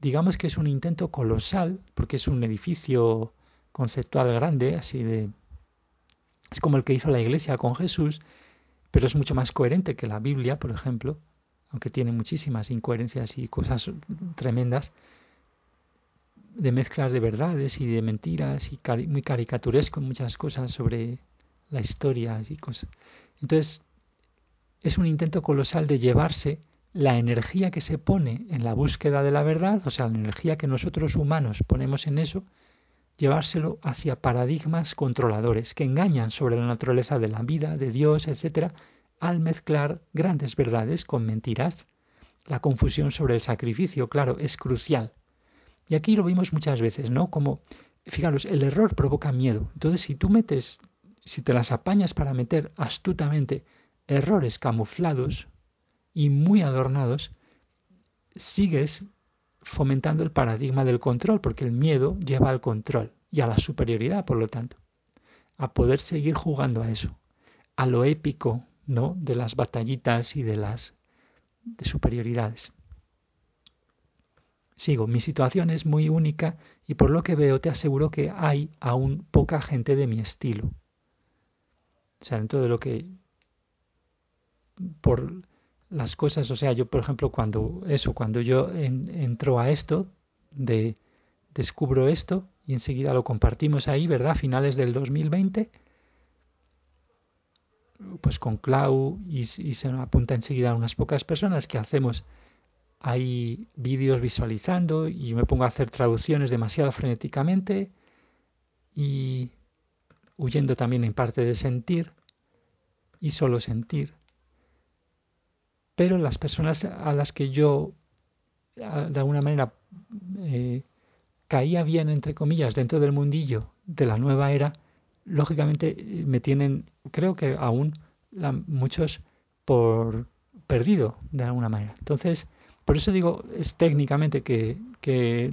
Digamos que es un intento colosal, porque es un edificio conceptual grande, así de... Es como el que hizo la Iglesia con Jesús, pero es mucho más coherente que la Biblia, por ejemplo, aunque tiene muchísimas incoherencias y cosas tremendas, de mezclas de verdades y de mentiras y muy caricaturesco muchas cosas sobre la historia y cosas. Entonces, es un intento colosal de llevarse la energía que se pone en la búsqueda de la verdad, o sea, la energía que nosotros humanos ponemos en eso, llevárselo hacia paradigmas controladores que engañan sobre la naturaleza de la vida, de Dios, etcétera, al mezclar grandes verdades con mentiras. La confusión sobre el sacrificio, claro, es crucial. Y aquí lo vimos muchas veces, ¿no? Como, fijaros, el error provoca miedo. Entonces, si tú metes, si te las apañas para meter astutamente errores camuflados y muy adornados, sigues fomentando el paradigma del control, porque el miedo lleva al control y a la superioridad, por lo tanto, a poder seguir jugando a eso, a lo épico, ¿no? de las batallitas y de las de superioridades. Sigo, mi situación es muy única y por lo que veo te aseguro que hay aún poca gente de mi estilo. O sea, dentro de lo que por las cosas, o sea, yo por ejemplo cuando eso, cuando yo entro a esto, de descubro esto y enseguida lo compartimos ahí, ¿verdad? A finales del 2020, pues con Clau y, se apunta enseguida unas pocas personas que hacemos hay vídeos visualizando y me pongo a hacer traducciones demasiado frenéticamente y huyendo también en parte de sentir y solo sentir. Pero las personas a las que yo de alguna manera eh, caía bien, entre comillas, dentro del mundillo de la nueva era, lógicamente me tienen, creo que aún muchos por perdido de alguna manera. Entonces, por eso digo, es técnicamente que, que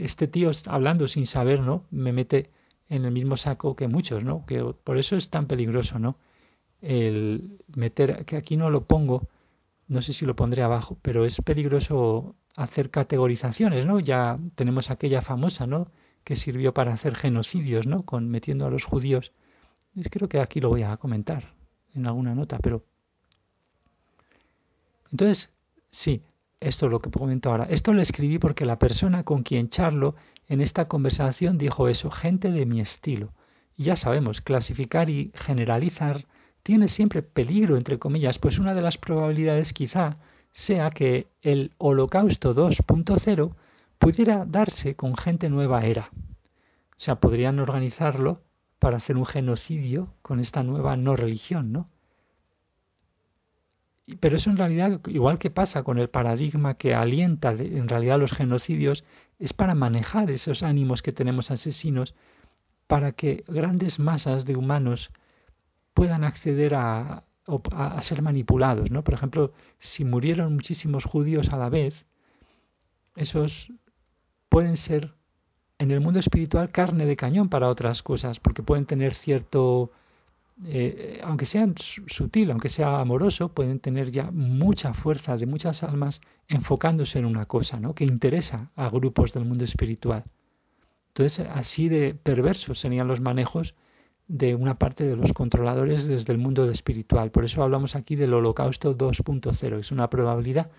este tío hablando sin saber, ¿no? Me mete en el mismo saco que muchos, ¿no? Que por eso es tan peligroso, ¿no? El meter, que aquí no lo pongo, no sé si lo pondré abajo, pero es peligroso hacer categorizaciones, ¿no? Ya tenemos aquella famosa, ¿no? Que sirvió para hacer genocidios, ¿no? Con metiendo a los judíos. Creo que aquí lo voy a comentar en alguna nota, pero entonces Sí, esto es lo que comento ahora. Esto lo escribí porque la persona con quien charlo en esta conversación dijo eso, gente de mi estilo. Y ya sabemos, clasificar y generalizar tiene siempre peligro, entre comillas, pues una de las probabilidades quizá sea que el holocausto 2.0 pudiera darse con gente nueva era. O sea, podrían organizarlo para hacer un genocidio con esta nueva no religión, ¿no? Pero eso en realidad, igual que pasa con el paradigma que alienta en realidad los genocidios, es para manejar esos ánimos que tenemos asesinos, para que grandes masas de humanos puedan acceder a, a, ser manipulados. ¿no? Por ejemplo, si murieron muchísimos judíos a la vez, esos pueden ser en el mundo espiritual carne de cañón para otras cosas, porque pueden tener cierto eh, aunque sean sutil, aunque sea amoroso, pueden tener ya mucha fuerza de muchas almas enfocándose en una cosa, ¿no? Que interesa a grupos del mundo espiritual. Entonces, así de perversos serían los manejos de una parte de los controladores desde el mundo espiritual. Por eso hablamos aquí del holocausto 2.0, es una probabilidad.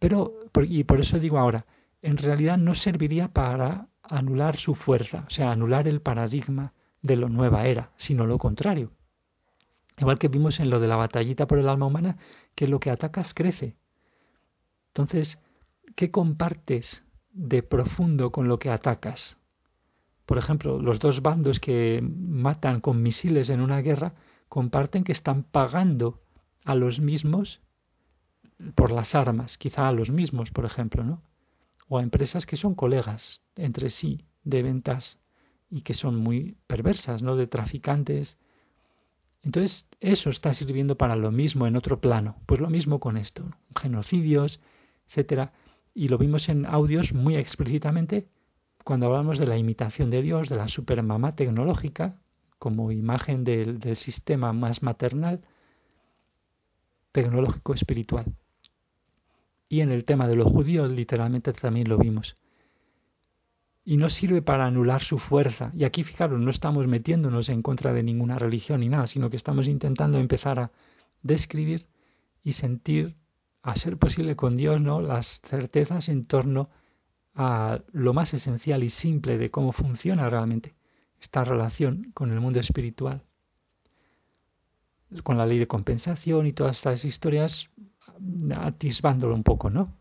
Pero, y por eso digo ahora, en realidad no serviría para anular su fuerza, o sea, anular el paradigma de lo nueva era, sino lo contrario. Igual que vimos en lo de la batallita por el alma humana, que lo que atacas crece. Entonces, ¿qué compartes de profundo con lo que atacas? Por ejemplo, los dos bandos que matan con misiles en una guerra comparten que están pagando a los mismos por las armas, quizá a los mismos, por ejemplo, ¿no? O a empresas que son colegas entre sí de ventas y que son muy perversas, ¿no? De traficantes. Entonces, eso está sirviendo para lo mismo en otro plano. Pues lo mismo con esto, genocidios, etcétera. Y lo vimos en audios muy explícitamente cuando hablamos de la imitación de Dios, de la supermamá tecnológica, como imagen del, sistema más maternal, tecnológico, espiritual. Y en el tema de los judíos literalmente también lo vimos. Y no sirve para anular su fuerza. Y aquí, fijaros, no estamos metiéndonos en contra de ninguna religión ni nada, sino que estamos intentando empezar a describir y sentir, a ser posible con Dios, ¿no? las certezas en torno a lo más esencial y simple de cómo funciona realmente esta relación con el mundo espiritual. Con la ley de compensación y todas estas historias atisbándolo un poco, ¿no?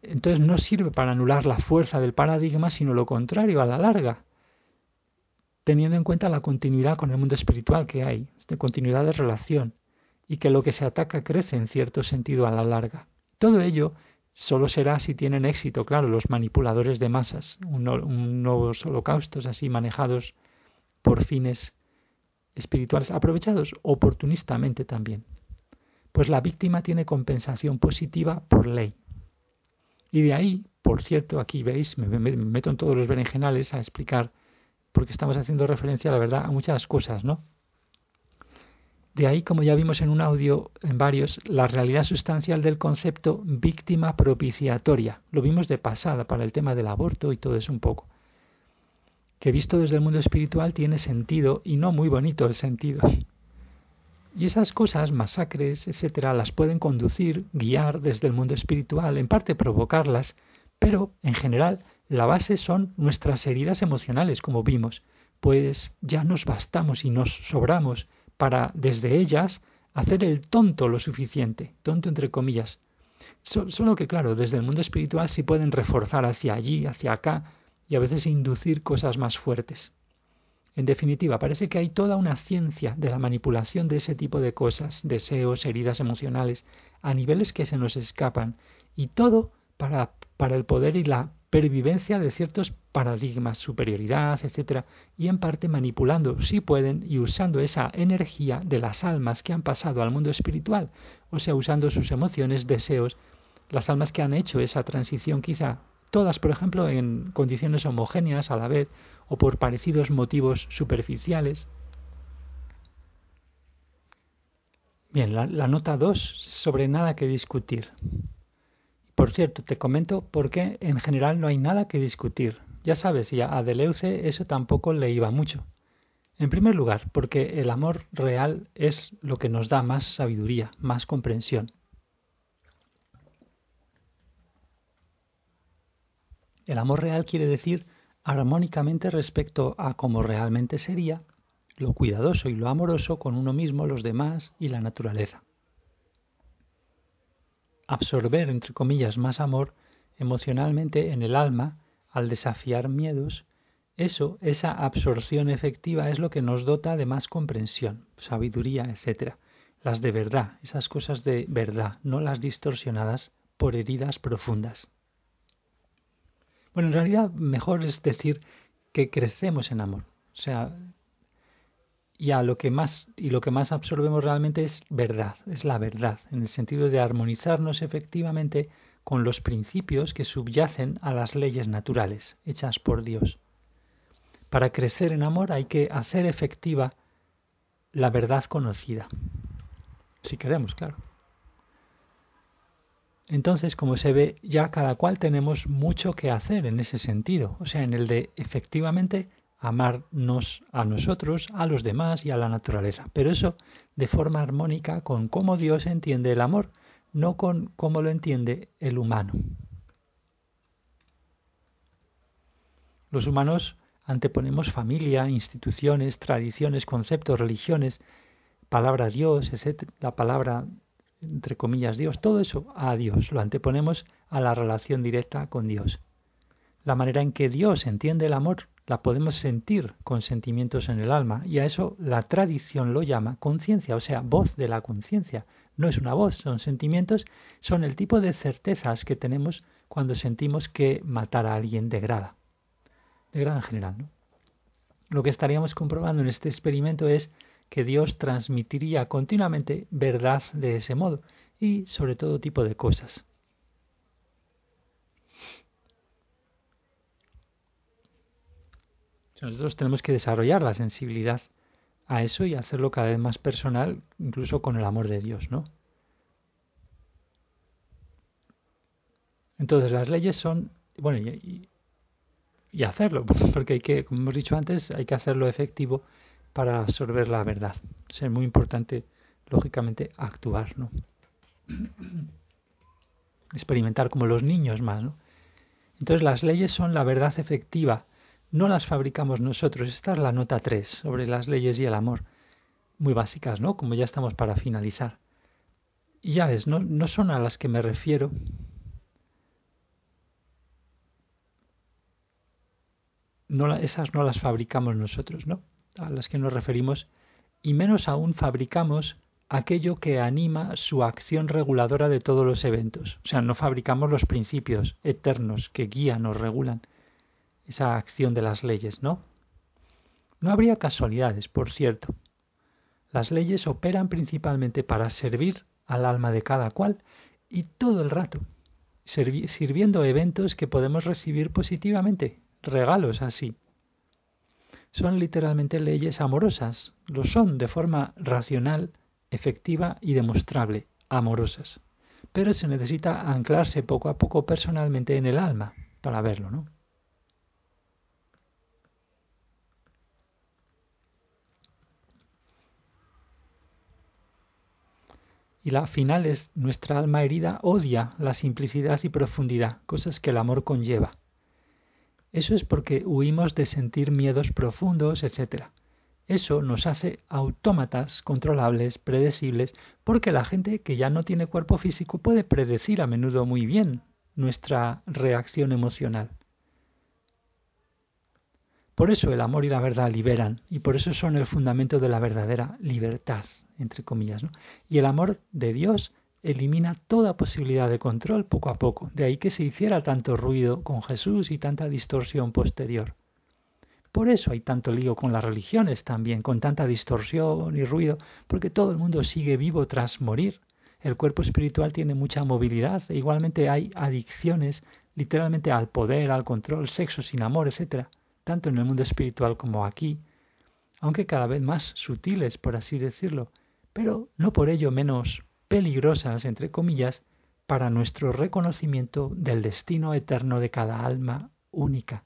Entonces no sirve para anular la fuerza del paradigma, sino lo contrario, a la larga, teniendo en cuenta la continuidad con el mundo espiritual que hay, de continuidad de relación, y que lo que se ataca crece en cierto sentido a la larga. Todo ello solo será si tienen éxito, claro, los manipuladores de masas, nuevos holocaustos así manejados por fines espirituales, aprovechados oportunistamente también pues la víctima tiene compensación positiva por ley. Y de ahí, por cierto, aquí veis, me, meto en todos los berenjenales a explicar, porque estamos haciendo referencia, la verdad, a muchas cosas, ¿no? De ahí, como ya vimos en un audio, en varios, la realidad sustancial del concepto víctima propiciatoria. Lo vimos de pasada para el tema del aborto y todo eso un poco. Que visto desde el mundo espiritual tiene sentido y no muy bonito el sentido. Y esas cosas, masacres, etcétera, las pueden conducir, guiar desde el mundo espiritual, en parte provocarlas, pero en general la base son nuestras heridas emocionales, como vimos, pues ya nos bastamos y nos sobramos para desde ellas hacer el tonto lo suficiente, tonto entre comillas. Solo que claro, desde el mundo espiritual sí pueden reforzar hacia allí, hacia acá, y a veces inducir cosas más fuertes. En definitiva, parece que hay toda una ciencia de la manipulación de ese tipo de cosas, deseos, heridas emocionales, a niveles que se nos escapan, y todo para, para el poder y la pervivencia de ciertos paradigmas, superioridad, etcétera, y en parte manipulando, si pueden, y usando esa energía de las almas que han pasado al mundo espiritual, o sea, usando sus emociones, deseos, las almas que han hecho esa transición quizá todas, por ejemplo, en condiciones homogéneas a la vez o por parecidos motivos superficiales. Bien, la, nota 2 sobre nada que discutir. Por cierto, te comento por qué en general no hay nada que discutir. Ya sabes, y a Deleuze eso tampoco le iba mucho. En primer lugar, porque el amor real es lo que nos da más sabiduría, más comprensión. El amor real quiere decir armónicamente respecto a cómo realmente sería lo cuidadoso y lo amoroso con uno mismo, los demás y la naturaleza. Absorber, entre comillas, más amor emocionalmente en el alma al desafiar miedos, eso, esa absorción efectiva es lo que nos dota de más comprensión, sabiduría, etc. Las de verdad, esas cosas de verdad, no las distorsionadas por heridas profundas. Bueno, en realidad mejor es decir que crecemos en amor. O sea, ya lo que más y lo que más absorbemos realmente es verdad, es la verdad, en el sentido de armonizarnos efectivamente con los principios que subyacen a las leyes naturales hechas por Dios. Para crecer en amor hay que hacer efectiva la verdad conocida. Si queremos, claro. Entonces, como se ve, ya cada cual tenemos mucho que hacer en ese sentido, o sea, en el de efectivamente amarnos a nosotros, a los demás y a la naturaleza, pero eso de forma armónica con cómo Dios entiende el amor, no con cómo lo entiende el humano. Los humanos anteponemos familia, instituciones, tradiciones, conceptos, religiones, palabra Dios, etc., la palabra entre comillas, Dios, todo eso a Dios, lo anteponemos a la relación directa con Dios. La manera en que Dios entiende el amor la podemos sentir con sentimientos en el alma y a eso la tradición lo llama conciencia, o sea, voz de la conciencia. No es una voz, son sentimientos, son el tipo de certezas que tenemos cuando sentimos que matar a alguien degrada. Degrada en general, ¿no? Lo que estaríamos comprobando en este experimento es que Dios transmitiría continuamente verdad de ese modo y sobre todo tipo de cosas. Nosotros tenemos que desarrollar la sensibilidad a eso y hacerlo cada vez más personal, incluso con el amor de Dios, ¿no? Entonces las leyes son, bueno, y, y hacerlo, porque hay que, como hemos dicho antes, hay que hacerlo efectivo para absorber la verdad. Es muy importante, lógicamente, actuar, ¿no? Experimentar como los niños más, ¿no? Entonces las leyes son la verdad efectiva, no las fabricamos nosotros. Esta es la nota 3 sobre las leyes y el amor. Muy básicas, ¿no? Como ya estamos para finalizar. Y ya ves, no, no son a las que me refiero esas no las fabricamos nosotros, ¿no? A las que nos referimos, y menos aún fabricamos aquello que anima su acción reguladora de todos los eventos. O sea, no fabricamos los principios eternos que guían o regulan esa acción de las leyes, ¿no? No habría casualidades, por cierto. Las leyes operan principalmente para servir al alma de cada cual y todo el rato, sirviendo eventos que podemos recibir positivamente, regalos así. Son literalmente leyes amorosas, lo son de forma racional, efectiva y demostrable, amorosas. Pero se necesita anclarse poco a poco personalmente en el alma para verlo, ¿no? Y la final es nuestra alma herida odia la simplicidad y profundidad, cosas que el amor conlleva. Eso es porque huimos de sentir miedos profundos, etc. Eso nos hace autómatas, controlables, predecibles, porque la gente que ya no tiene cuerpo físico puede predecir a menudo muy bien nuestra reacción emocional. Por eso el amor y la verdad liberan, y por eso son el fundamento de la verdadera libertad, entre comillas. ¿no? Y el amor de Dios elimina toda posibilidad de control poco a poco. De ahí que se hiciera tanto ruido con Jesús y tanta distorsión posterior. Por eso hay tanto lío con las religiones también, con tanta distorsión y ruido, porque todo el mundo sigue vivo tras morir. El cuerpo espiritual tiene mucha movilidad e igualmente hay adicciones literalmente al poder, al control, sexo sin amor, etc., tanto en el mundo espiritual como aquí, aunque cada vez más sutiles, por así decirlo, pero no por ello menos peligrosas, entre comillas, para nuestro reconocimiento del destino eterno de cada alma única.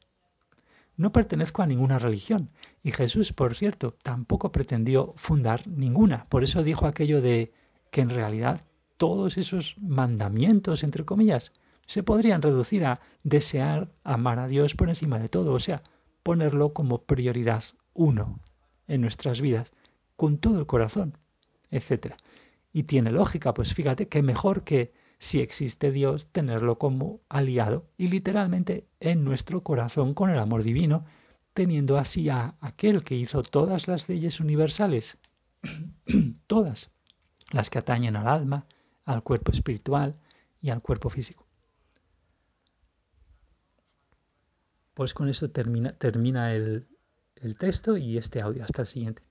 No pertenezco a ninguna religión, y Jesús, por cierto, tampoco pretendió fundar ninguna. Por eso dijo aquello de que en realidad todos esos mandamientos, entre comillas, se podrían reducir a desear amar a Dios por encima de todo, o sea, ponerlo como prioridad uno en nuestras vidas, con todo el corazón, etc. Y tiene lógica, pues fíjate que mejor que si existe Dios, tenerlo como aliado y literalmente en nuestro corazón con el amor divino, teniendo así a aquel que hizo todas las leyes universales, todas las que atañen al alma, al cuerpo espiritual y al cuerpo físico. Pues con eso termina, el, el texto y este audio. Hasta el siguiente.